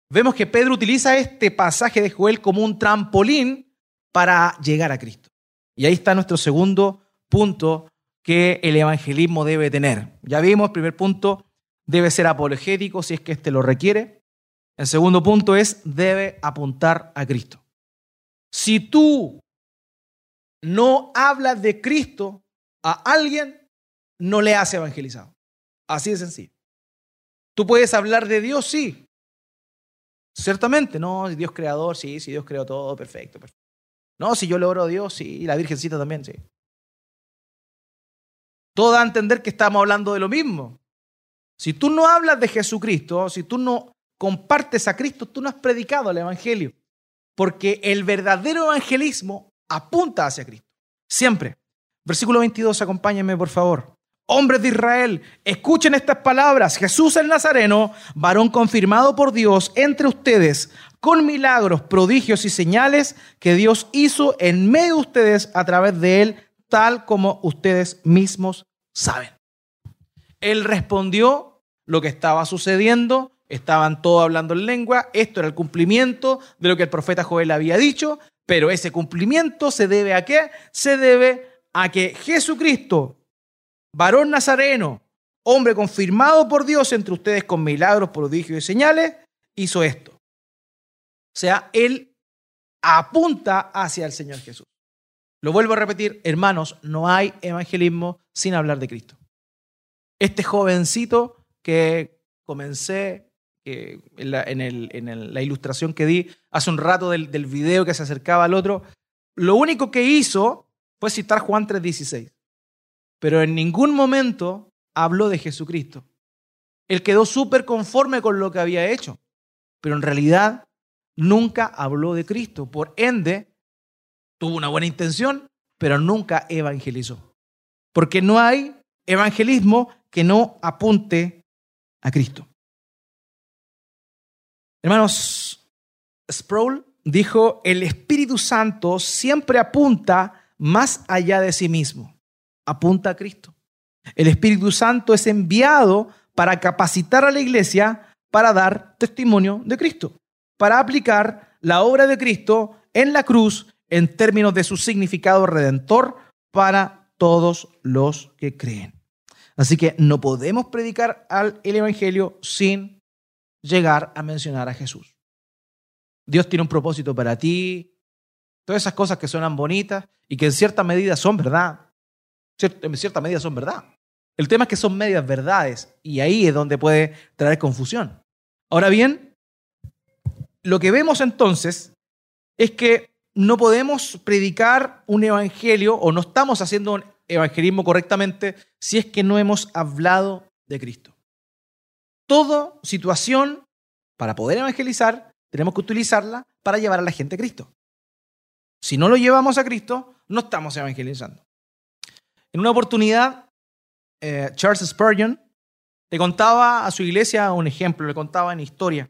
vemos que Pedro utiliza este pasaje de Joel como un trampolín para llegar a Cristo. Y ahí está nuestro segundo punto que el evangelismo debe tener. Ya vimos, primer punto, debe ser apologético si es que éste lo requiere. El segundo punto es, debe apuntar a Cristo. Si tú no hablas de Cristo a alguien, no le has evangelizado. Así de sencillo. Tú puedes hablar de Dios, sí. Ciertamente, no, Dios creador, sí, sí, Dios creó todo, perfecto, perfecto. No, si yo le oro a Dios, sí, y la Virgencita también, sí. Todo da a entender que estamos hablando de lo mismo. Si tú no hablas de Jesucristo, si tú no compartes a Cristo, tú no has predicado el Evangelio. Porque el verdadero evangelismo apunta hacia Cristo. Siempre. Versículo 22, acompáñenme por favor. Hombres de Israel, escuchen estas palabras. Jesús el Nazareno, varón confirmado por Dios entre ustedes, con milagros, prodigios y señales que Dios hizo en medio de ustedes a través de él, tal como ustedes mismos saben. Él respondió lo que estaba sucediendo, estaban todos hablando en lengua, esto era el cumplimiento de lo que el profeta Joel había dicho, pero ese cumplimiento se debe a qué? Se debe a que Jesucristo, varón nazareno, hombre confirmado por Dios entre ustedes con milagros, prodigios y señales, hizo esto. O sea, Él apunta hacia el Señor Jesús. Lo vuelvo a repetir, hermanos, no hay evangelismo sin hablar de Cristo. Este jovencito que comencé en, la, ilustración que di hace un rato del, del video que se acercaba al otro, lo único que hizo fue citar Juan 3:16. Pero en ningún momento habló de Jesucristo. Él quedó súper conforme con lo que había hecho, pero en realidad nunca habló de Cristo. Por ende, tuvo una buena intención, pero nunca evangelizó. Porque no hay evangelismo que no apunte a Cristo. Hermanos, Sproul dijo, el Espíritu Santo siempre apunta más allá de sí mismo, apunta a Cristo. El Espíritu Santo es enviado para capacitar a la iglesia para dar testimonio de Cristo, para aplicar la obra de Cristo en la cruz en términos de su significado redentor para todos los que creen. Así que no podemos predicar el Evangelio sin llegar a mencionar a Jesús. Dios tiene un propósito para ti, todas esas cosas que suenan bonitas y que en cierta medida son verdad. En cierta medida son verdad. El tema es que son medias verdades y ahí es donde puede traer confusión. Ahora bien, lo que vemos entonces es que no podemos predicar un evangelio o no estamos haciendo un evangelismo correctamente si es que no hemos hablado de Cristo. Toda situación para poder evangelizar tenemos que utilizarla para llevar a la gente a Cristo. Si no lo llevamos a Cristo, no estamos evangelizando. En una oportunidad, eh, Charles Spurgeon le contaba a su iglesia un ejemplo, le contaba en historia.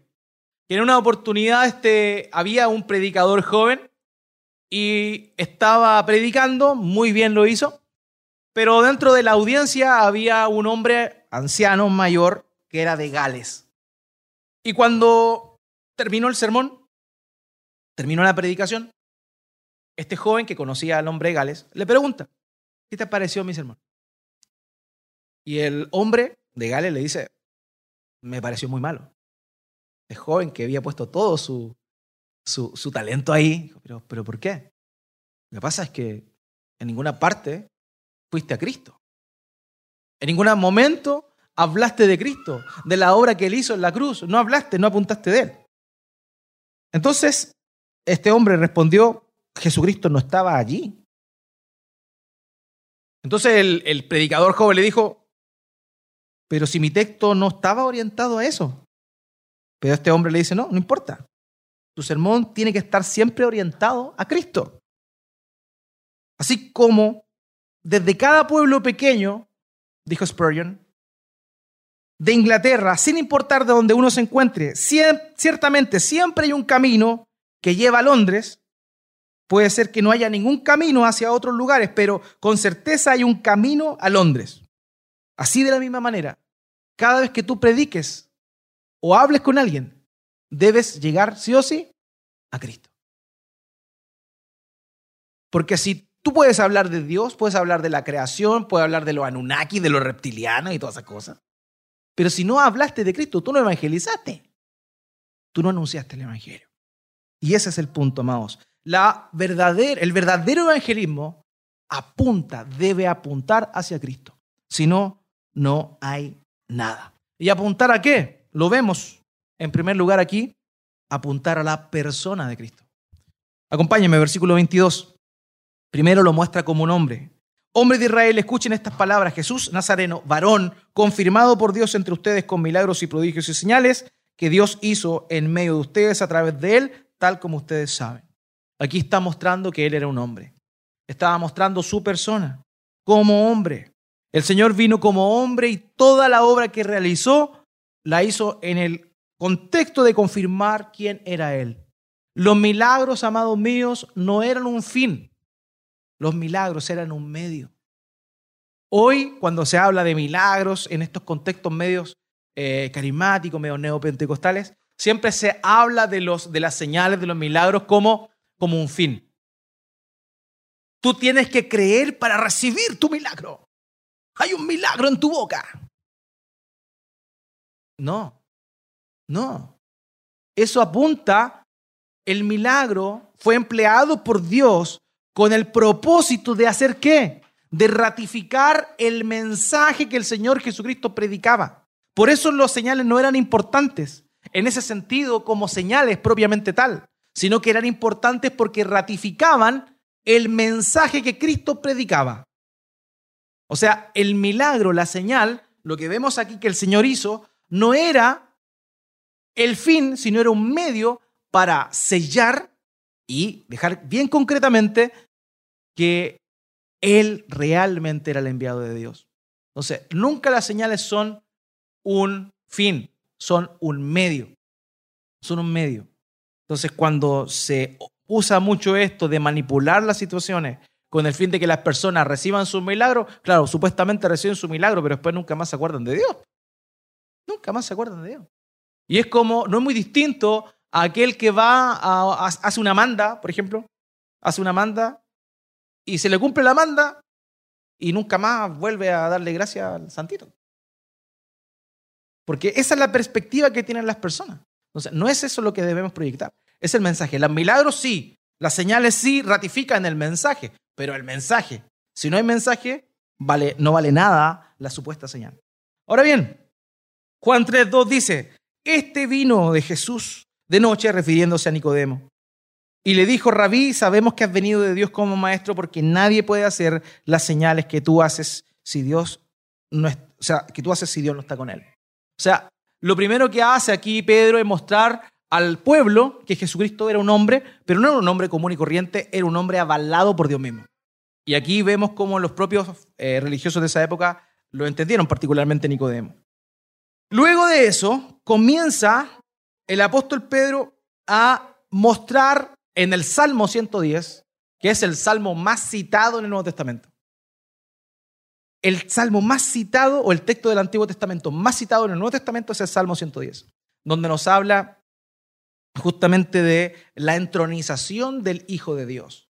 En una oportunidad este, había un predicador joven y estaba predicando, muy bien lo hizo, pero dentro de la audiencia había un hombre anciano, mayor, que era de Gales. Y cuando terminó el sermón, terminó la predicación, este joven que conocía al hombre de Gales le pregunta, ¿qué te pareció mi sermón? Y el hombre de Gales le dice, me pareció muy malo. El joven que había puesto todo su, su, su talento ahí, pero, pero ¿por qué? Lo que pasa es que en ninguna parte fuiste a Cristo. En ningún momento hablaste de Cristo, de la obra que él hizo en la cruz. No hablaste, no apuntaste de él. Entonces, este hombre respondió, Jesucristo no estaba allí. Entonces el, predicador joven le dijo, pero si mi texto no estaba orientado a eso. Pero este hombre le dice, no, no importa. Tu sermón tiene que estar siempre orientado a Cristo. Así como desde cada pueblo pequeño, dijo Spurgeon, de Inglaterra, sin importar de donde uno se encuentre, ciertamente siempre hay un camino que lleva a Londres Puede ser que no haya ningún camino hacia otros lugares, pero con certeza hay un camino a Londres. Así de la misma manera, cada vez que tú prediques o hables con alguien, debes llegar sí o sí a Cristo. Porque si tú puedes hablar de Dios, puedes hablar de la creación, puedes hablar de los Anunnaki, de los reptilianos y todas esas cosas. Pero si no hablaste de Cristo, tú no evangelizaste. Tú no anunciaste el Evangelio. Y ese es el punto, amados la el verdadero evangelismo apunta, debe apuntar hacia Cristo. Si no, no hay nada. ¿Y apuntar a qué? Lo vemos en primer lugar aquí, apuntar a la persona de Cristo. Acompáñenme, versículo 22. Primero lo muestra como un hombre. Hombre de Israel, escuchen estas palabras. Jesús Nazareno, varón, confirmado por Dios entre ustedes con milagros y prodigios y señales que Dios hizo en medio de ustedes a través de él, tal como ustedes saben. Aquí está mostrando que él era un hombre. Estaba mostrando su persona como hombre. El Señor vino como hombre y toda la obra que realizó la hizo en el contexto de confirmar quién era Él. Los milagros, amados míos, no eran un fin. Los milagros eran un medio. Hoy, cuando se habla de milagros en estos contextos medios eh, carismáticos, medios neopentecostales, siempre se habla de, los, de las señales, de los milagros como, como un fin. Tú tienes que creer para recibir tu milagro. Hay un milagro en tu boca. No, no. Eso apunta, el milagro fue empleado por Dios con el propósito de hacer qué? De ratificar el mensaje que el Señor Jesucristo predicaba. Por eso los señales no eran importantes en ese sentido como señales propiamente tal, sino que eran importantes porque ratificaban el mensaje que Cristo predicaba. O sea, el milagro, la señal, lo que vemos aquí que el Señor hizo, no era el fin, sino era un medio para sellar y dejar bien concretamente que Él realmente era el enviado de Dios. Entonces, nunca las señales son un fin, son un medio. Son un medio. Entonces, cuando se usa mucho esto de manipular las situaciones con el fin de que las personas reciban su milagro, claro, supuestamente reciben su milagro, pero después nunca más se acuerdan de Dios. Nunca más se acuerdan de Dios. Y es como, no es muy distinto a aquel que va a, hace una manda, por ejemplo, hace una manda y se le cumple la manda y nunca más vuelve a darle gracias al santito. Porque esa es la perspectiva que tienen las personas. Entonces, no es eso lo que debemos proyectar. Es el mensaje. Los milagros sí, las señales sí ratifican el mensaje, pero el mensaje, si no hay mensaje, vale, no vale nada la supuesta señal. Ahora bien, Juan 3.2 dice, este vino de Jesús de noche refiriéndose a Nicodemo. Y le dijo, Rabí, sabemos que has venido de Dios como maestro porque nadie puede hacer las señales que tú haces si Dios no o sea, que tú haces si Dios no está con él. O sea, lo primero que hace aquí Pedro es mostrar al pueblo que Jesucristo era un hombre, pero no era un hombre común y corriente, era un hombre avalado por Dios mismo. Y aquí vemos cómo los propios eh, religiosos de esa época lo entendieron, particularmente Nicodemo. Luego de eso, comienza el apóstol Pedro a mostrar en el Salmo 110, que es el salmo más citado en el Nuevo Testamento. El salmo más citado o el texto del Antiguo Testamento más citado en el Nuevo Testamento es el Salmo 110, donde nos habla justamente de la entronización del Hijo de Dios.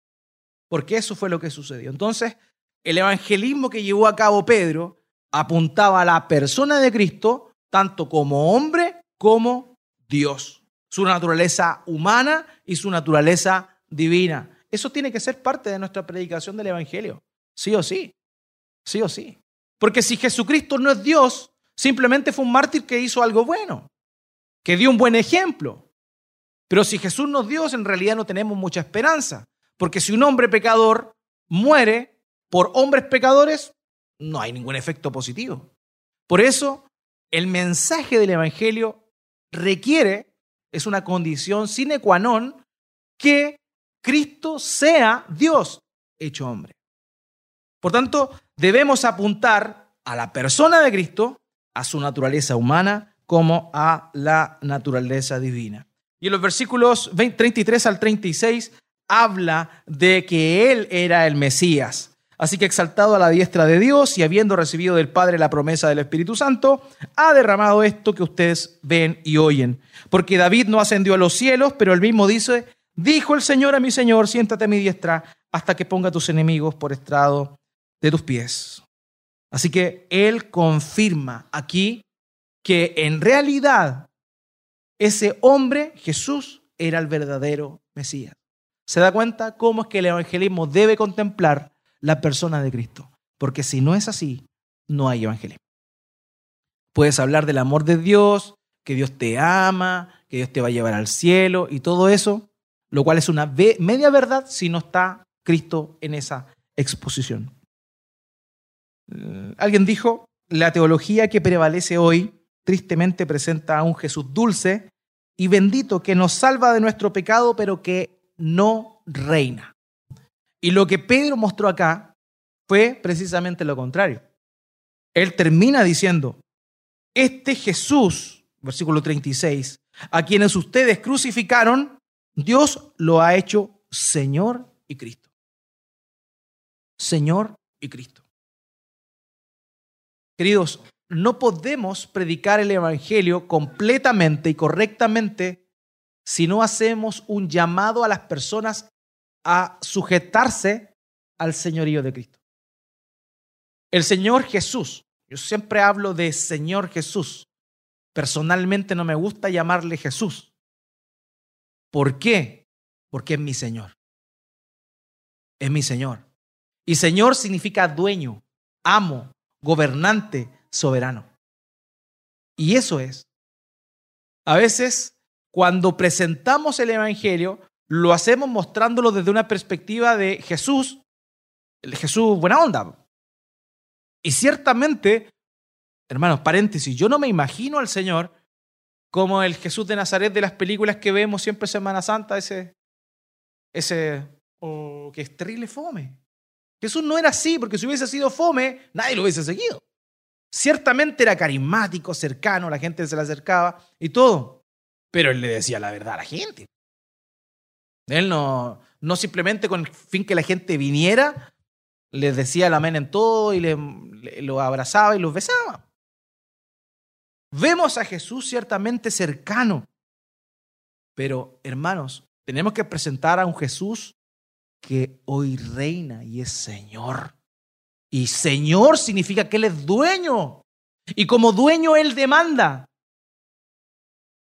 Porque eso fue lo que sucedió. Entonces, el evangelismo que llevó a cabo Pedro apuntaba a la persona de Cristo tanto como hombre como Dios. Su naturaleza humana y su naturaleza divina. Eso tiene que ser parte de nuestra predicación del Evangelio. Sí o sí. Sí o sí. Porque si Jesucristo no es Dios, simplemente fue un mártir que hizo algo bueno, que dio un buen ejemplo. Pero si Jesús no es Dios, en realidad no tenemos mucha esperanza. Porque si un hombre pecador muere por hombres pecadores, no hay ningún efecto positivo. Por eso el mensaje del Evangelio requiere, es una condición sine qua non, que Cristo sea Dios hecho hombre. Por tanto, debemos apuntar a la persona de Cristo, a su naturaleza humana, como a la naturaleza divina. Y en los versículos 33 al 36 habla de que Él era el Mesías, Así que exaltado a la diestra de Dios y habiendo recibido del Padre la promesa del Espíritu Santo, ha derramado esto que ustedes ven y oyen. Porque David no ascendió a los cielos, pero él mismo dice, dijo el Señor a mi Señor, siéntate a mi diestra hasta que ponga tus enemigos por estrado de tus pies. Así que él confirma aquí que en realidad ese hombre, Jesús, era el verdadero Mesías. ¿Se da cuenta cómo es que el evangelismo debe contemplar la persona de Cristo. Porque si no es así, no hay evangelismo. Puedes hablar del amor de Dios, que Dios te ama, que Dios te va a llevar al cielo y todo eso, lo cual es una media verdad si no está Cristo en esa exposición. Alguien dijo, la teología que prevalece hoy tristemente presenta a un Jesús dulce y bendito que nos salva de nuestro pecado, pero que no reina. Y lo que Pedro mostró acá fue precisamente lo contrario. Él termina diciendo, este Jesús, versículo 36, a quienes ustedes crucificaron, Dios lo ha hecho Señor y Cristo. Señor y Cristo. Queridos, no podemos predicar el Evangelio completamente y correctamente si no hacemos un llamado a las personas a sujetarse al señorío de Cristo. El Señor Jesús, yo siempre hablo de Señor Jesús, personalmente no me gusta llamarle Jesús. ¿Por qué? Porque es mi Señor. Es mi Señor. Y Señor significa dueño, amo, gobernante, soberano. Y eso es. A veces, cuando presentamos el Evangelio, lo hacemos mostrándolo desde una perspectiva de Jesús, el Jesús buena onda. Y ciertamente, hermanos, paréntesis, yo no me imagino al Señor como el Jesús de Nazaret de las películas que vemos siempre Semana Santa, ese, ese, oh, que es fome. Jesús no era así, porque si hubiese sido fome, nadie lo hubiese seguido. Ciertamente era carismático, cercano, la gente se le acercaba y todo, pero él le decía la verdad a la gente. Él no, no simplemente con el fin que la gente viniera, les decía el amén en todo y le, abrazaba y los besaba. Vemos a Jesús ciertamente cercano, pero hermanos, tenemos que presentar a un Jesús que hoy reina y es Señor. Y Señor significa que Él es dueño. Y como dueño Él demanda.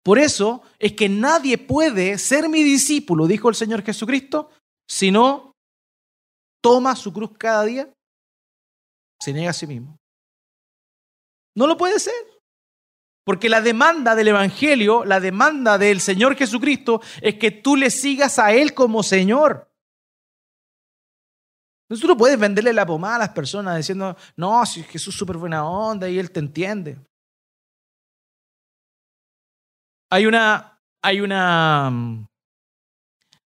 Por eso es que nadie puede ser mi discípulo, dijo el Señor Jesucristo, si no toma su cruz cada día, se niega a sí mismo. No lo puede ser. Porque la demanda del Evangelio, la demanda del Señor Jesucristo es que tú le sigas a Él como Señor. Entonces tú no puedes venderle la pomada a las personas diciendo, no, si Jesús es súper buena onda y Él te entiende. Hay una, hay una, mm,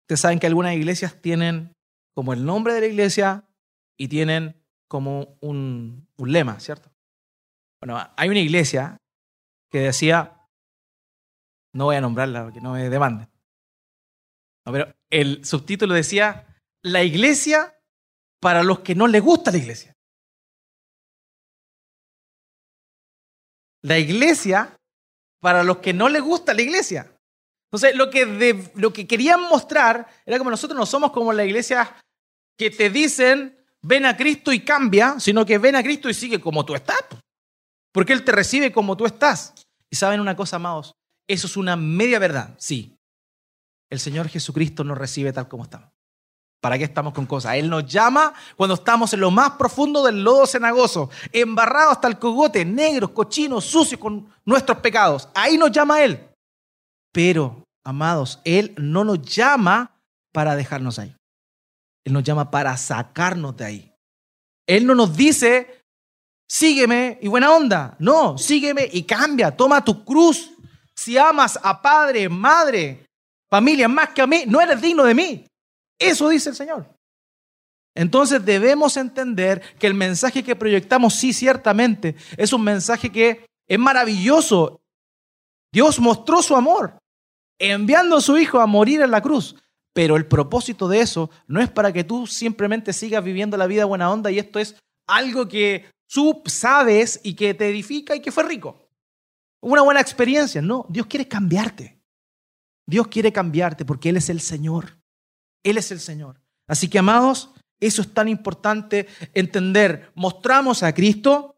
ustedes saben que algunas iglesias tienen como el nombre de la iglesia y tienen como un, un lema, ¿cierto? Bueno, hay una iglesia que decía, no voy a nombrarla porque no me demanden, no, pero el subtítulo decía, la iglesia para los que no les gusta la iglesia. La iglesia para los que no les gusta la iglesia. Entonces, lo que, lo que querían mostrar era como nosotros no somos como la iglesia que te dicen, ven a Cristo y cambia, sino que ven a Cristo y sigue como tú estás. Porque Él te recibe como tú estás. Y saben una cosa, amados, eso es una media verdad, sí. El Señor Jesucristo nos recibe tal como estamos. ¿Para qué estamos con cosas? Él nos llama cuando estamos en lo más profundo del lodo cenagoso, embarrados hasta el cogote, negros, cochinos, sucios con nuestros pecados. Ahí nos llama Él. Pero, amados, Él no nos llama para dejarnos ahí. Él nos llama para sacarnos de ahí. Él no nos dice, sígueme y buena onda. No, sígueme y cambia, toma tu cruz. Si amas a padre, madre, familia más que a mí, no eres digno de mí. Eso dice el Señor. Entonces debemos entender que el mensaje que proyectamos, sí, ciertamente, es un mensaje que es maravilloso. Dios mostró su amor enviando a su Hijo a morir en la cruz. Pero el propósito de eso no es para que tú simplemente sigas viviendo la vida buena onda y esto es algo que tú sabes y que te edifica y que fue rico. Una buena experiencia. No, Dios quiere cambiarte. Dios quiere cambiarte porque Él es el Señor. Él es el Señor. Así que, amados, eso es tan importante entender. Mostramos a Cristo.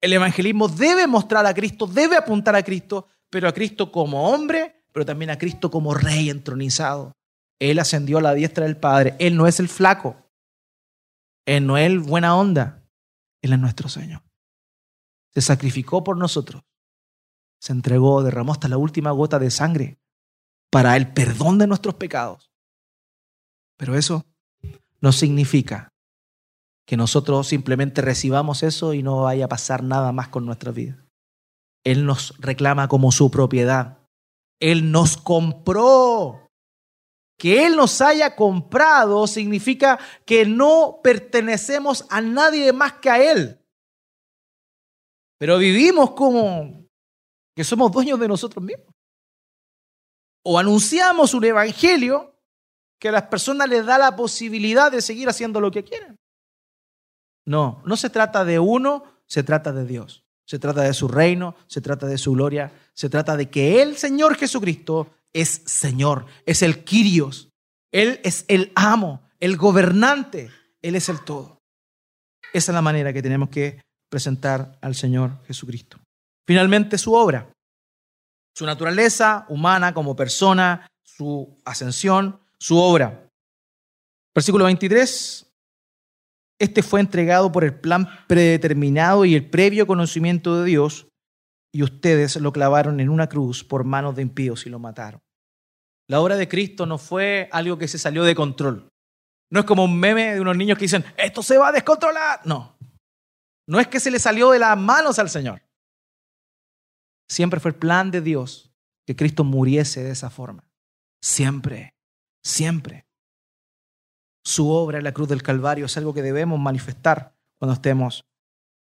El evangelismo debe mostrar a Cristo, debe apuntar a Cristo, pero a Cristo como hombre, pero también a Cristo como rey entronizado. Él ascendió a la diestra del Padre. Él no es el flaco. Él no es el buena onda. Él es nuestro Señor. Se sacrificó por nosotros. Se entregó, derramó hasta la última gota de sangre para el perdón de nuestros pecados. Pero eso no significa que nosotros simplemente recibamos eso y no vaya a pasar nada más con nuestra vida. Él nos reclama como su propiedad. Él nos compró. Que Él nos haya comprado significa que no pertenecemos a nadie más que a Él. Pero vivimos como que somos dueños de nosotros mismos. O anunciamos un evangelio que a las personas les da la posibilidad de seguir haciendo lo que quieren. No, no se trata de uno se trata de Dios. Se trata de su reino, se trata de su gloria, se trata de que el Señor Jesucristo es Señor, es el Kyrios. Él es el amo, el gobernante, Él es el todo. Esa es la manera que tenemos que presentar al Señor Jesucristo. Finalmente, su obra, su naturaleza humana como persona, su ascensión, su obra. Versículo 23. Este fue entregado por el plan predeterminado y el previo conocimiento de Dios, y ustedes lo clavaron en una cruz por manos de impíos y lo mataron. La obra de Cristo no fue algo que se salió de control. No es como un meme de unos niños que dicen, esto se va a descontrolar. No, no es que se le salió de las manos al Señor. Siempre fue el plan de Dios que Cristo muriese de esa forma. Siempre, siempre. Su obra en la cruz del Calvario es algo que debemos manifestar cuando estemos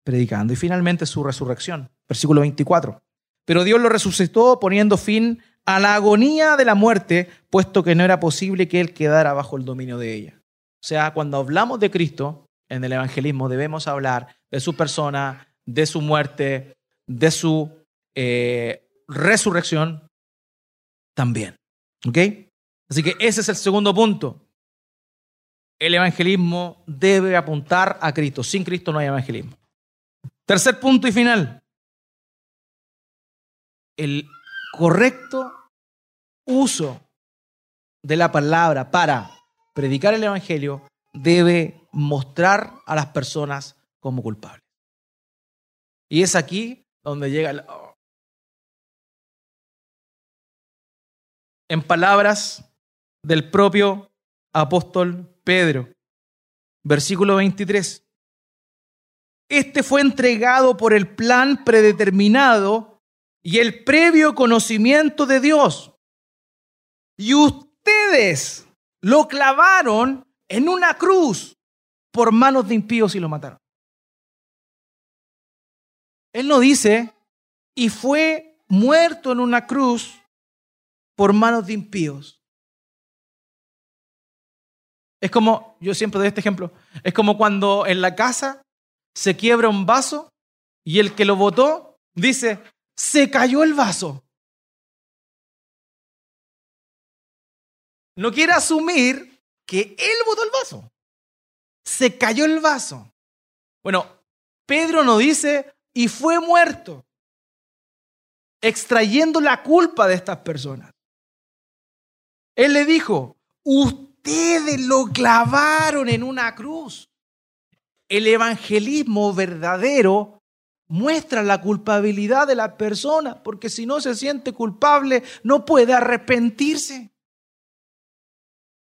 predicando. Y finalmente su resurrección, versículo 24. Pero Dios lo resucitó poniendo fin a la agonía de la muerte, puesto que no era posible que Él quedara bajo el dominio de ella. O sea, cuando hablamos de Cristo en el evangelismo, debemos hablar de su persona, de su muerte, de su eh, resurrección también. ¿Ok? Así que ese es el segundo punto. El evangelismo debe apuntar a Cristo. Sin Cristo no hay evangelismo. Tercer punto y final. El correcto uso de la palabra para predicar el Evangelio debe mostrar a las personas como culpables. Y es aquí donde llega el... En palabras del propio apóstol Pedro, versículo 23. Este fue entregado por el plan predeterminado y el previo conocimiento de Dios. Y ustedes lo clavaron en una cruz por manos de impíos y lo mataron. Él no dice, y fue muerto en una cruz por manos de impíos. Es como, yo siempre doy este ejemplo, es como cuando en la casa se quiebra un vaso y el que lo botó dice, se cayó el vaso. No quiere asumir que él botó el vaso. Se cayó el vaso. Bueno, Pedro no dice, y fue muerto, extrayendo la culpa de estas personas. Él le dijo, ustedes lo clavaron en una cruz. El evangelismo verdadero muestra la culpabilidad de la persona, porque si no se siente culpable, no puede arrepentirse.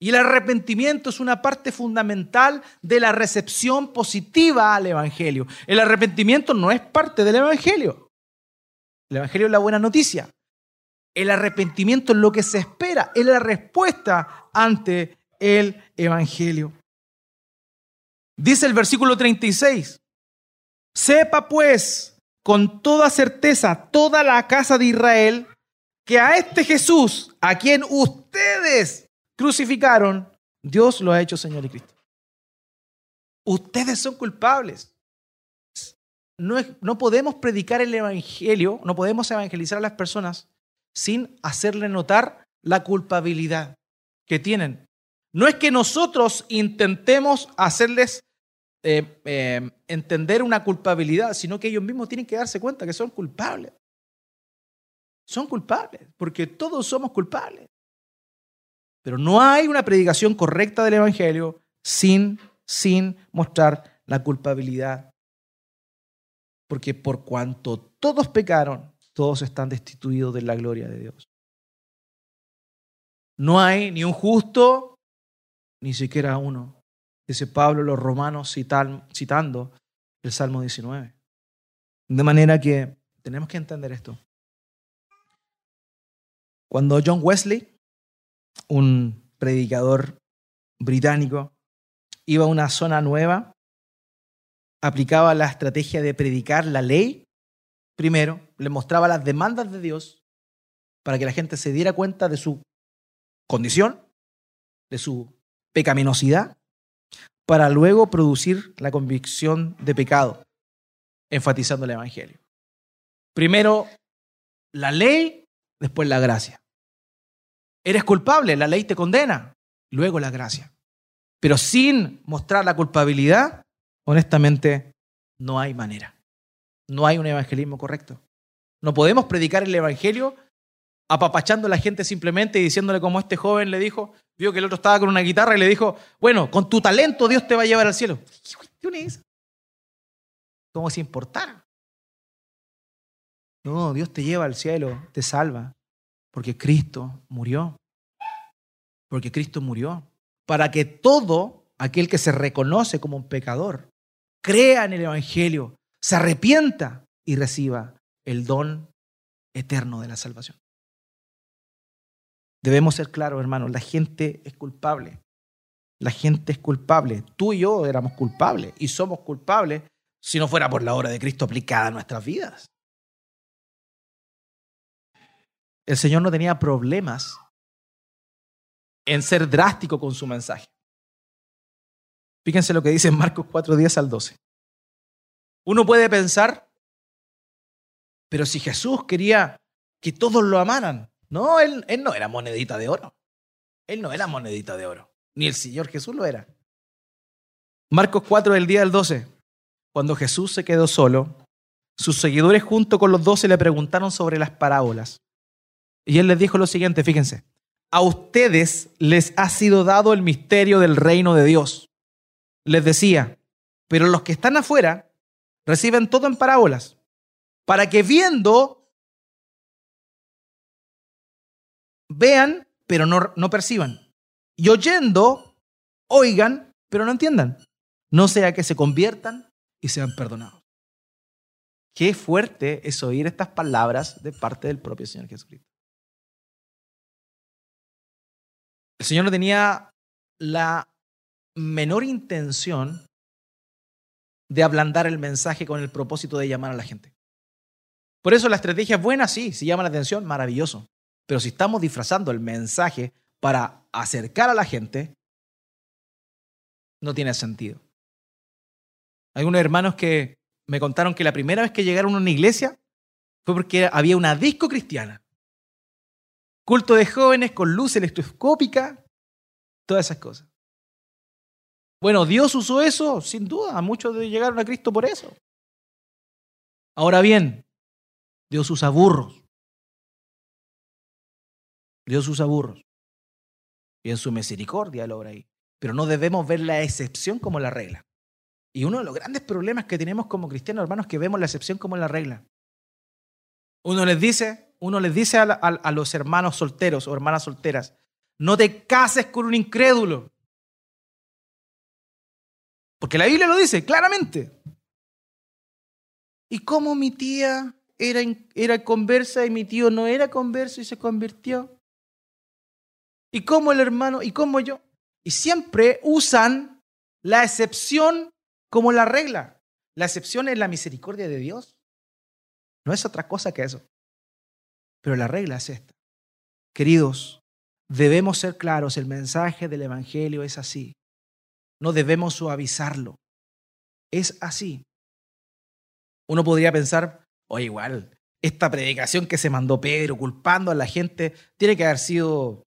Y el arrepentimiento es una parte fundamental de la recepción positiva al Evangelio. El arrepentimiento no es parte del Evangelio. El Evangelio es la buena noticia. El arrepentimiento es lo que se espera, es la respuesta ante el Evangelio. Dice el versículo 36, sepa pues con toda certeza toda la casa de Israel que a este Jesús, a quien ustedes crucificaron, Dios lo ha hecho Señor y Cristo. Ustedes son culpables. No, no podemos predicar el Evangelio, no podemos evangelizar a las personas sin hacerle notar la culpabilidad que tienen. No es que nosotros intentemos hacerles eh, eh, entender una culpabilidad, sino que ellos mismos tienen que darse cuenta que son culpables. Son culpables, porque todos somos culpables. Pero no hay una predicación correcta del Evangelio sin, sin mostrar la culpabilidad. Porque por cuanto todos pecaron, todos están destituidos de la gloria de Dios. No hay ni un justo, ni siquiera uno dice Pablo los romanos citando el Salmo 19. De manera que tenemos que entender esto. Cuando John Wesley, un predicador británico, iba a una zona nueva, aplicaba la estrategia de predicar la ley, primero le mostraba las demandas de Dios para que la gente se diera cuenta de su condición, de su pecaminosidad, para luego producir la convicción de pecado. enfatizando el Evangelio. Primero la ley, después la gracia. Eres culpable, la ley te condena, luego la gracia. Pero sin mostrar la culpabilidad, honestamente, no hay manera. No hay un evangelismo correcto. No podemos predicar el evangelio apapachando a la gente simplemente y diciéndole como este joven le dijo, vio que el otro estaba con una guitarra y le dijo, bueno, con tu talento Dios te va a llevar al cielo. ¿Qué es Como si importara. No, Dios te lleva al cielo, te salva, porque Cristo murió. Porque Cristo murió. Para que todo aquel que se reconoce como un pecador crea en el Evangelio, se arrepienta y reciba el don eterno de la salvación. Debemos ser claros, hermanos, la gente es culpable. La gente es culpable. Tú y yo éramos culpables y somos culpables si no fuera por la obra de Cristo aplicada a nuestras vidas. El Señor no tenía problemas en ser drástico con su mensaje. Fíjense lo que dice Marcos 4, 10 al 12. Uno puede pensar, pero si Jesús quería que todos lo amaran, no, él, él no era monedita de oro. Él no era monedita de oro. Ni el Señor Jesús lo era. Marcos 4 del día del 12. Cuando Jesús se quedó solo, sus seguidores junto con los doce le preguntaron sobre las parábolas. Y él les dijo lo siguiente, fíjense, a ustedes les ha sido dado el misterio del reino de Dios. Les decía, pero los que están afuera reciben todo en parábolas, para que viendo, vean, pero no, no perciban, y oyendo, oigan, pero no entiendan, no sea que se conviertan y sean perdonados. Qué fuerte es oír estas palabras de parte del propio Señor Jesucristo. El Señor no tenía la menor intención de ablandar el mensaje con el propósito de llamar a la gente. Por eso la estrategia es buena, sí, si llama la atención, maravilloso. Pero si estamos disfrazando el mensaje para acercar a la gente, no tiene sentido. Hay unos hermanos que me contaron que la primera vez que llegaron a una iglesia fue porque había una disco cristiana. Culto de jóvenes con luz electroscópica, todas esas cosas. Bueno, Dios usó eso, sin duda. Muchos llegaron a Cristo por eso. Ahora bien, Dios usa burros. Dios usa burros. Y en su misericordia lo obra ahí. Pero no debemos ver la excepción como la regla. Y uno de los grandes problemas que tenemos como cristianos, hermanos, es que vemos la excepción como la regla. Uno les dice, uno les dice a, los hermanos solteros o hermanas solteras, no te cases con un incrédulo. Porque la Biblia lo dice claramente. ¿Y cómo mi tía era, era conversa y mi tío no era converso y se convirtió? ¿Y cómo el hermano? ¿Y cómo yo? Y siempre usan la excepción como la regla. La excepción es la misericordia de Dios. No es otra cosa que eso. Pero la regla es esta. Queridos, debemos ser claros, el mensaje del Evangelio es así. No debemos suavizarlo. Es así. Uno podría pensar, oye, igual, esta predicación que se mandó Pedro culpando a la gente tiene que haber sido,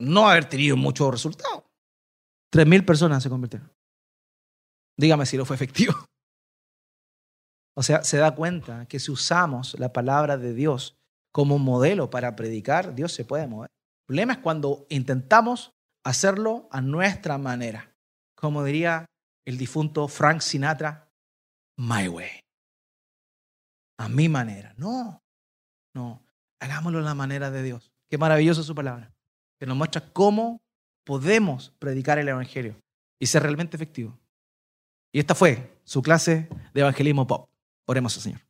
no haber tenido mucho resultado. Tres mil personas se convirtieron. Dígame si no fue efectivo. O sea, se da cuenta que si usamos la palabra de Dios como modelo para predicar, Dios se puede mover. El problema es cuando intentamos hacerlo a nuestra manera. Como diría el difunto Frank Sinatra, my way. A mi manera. No, no. Hagámoslo a la manera de Dios. Qué maravillosa su palabra. Que nos muestra cómo podemos predicar el Evangelio y ser realmente efectivo. Y esta fue su clase de evangelismo pop. Oremos al Señor.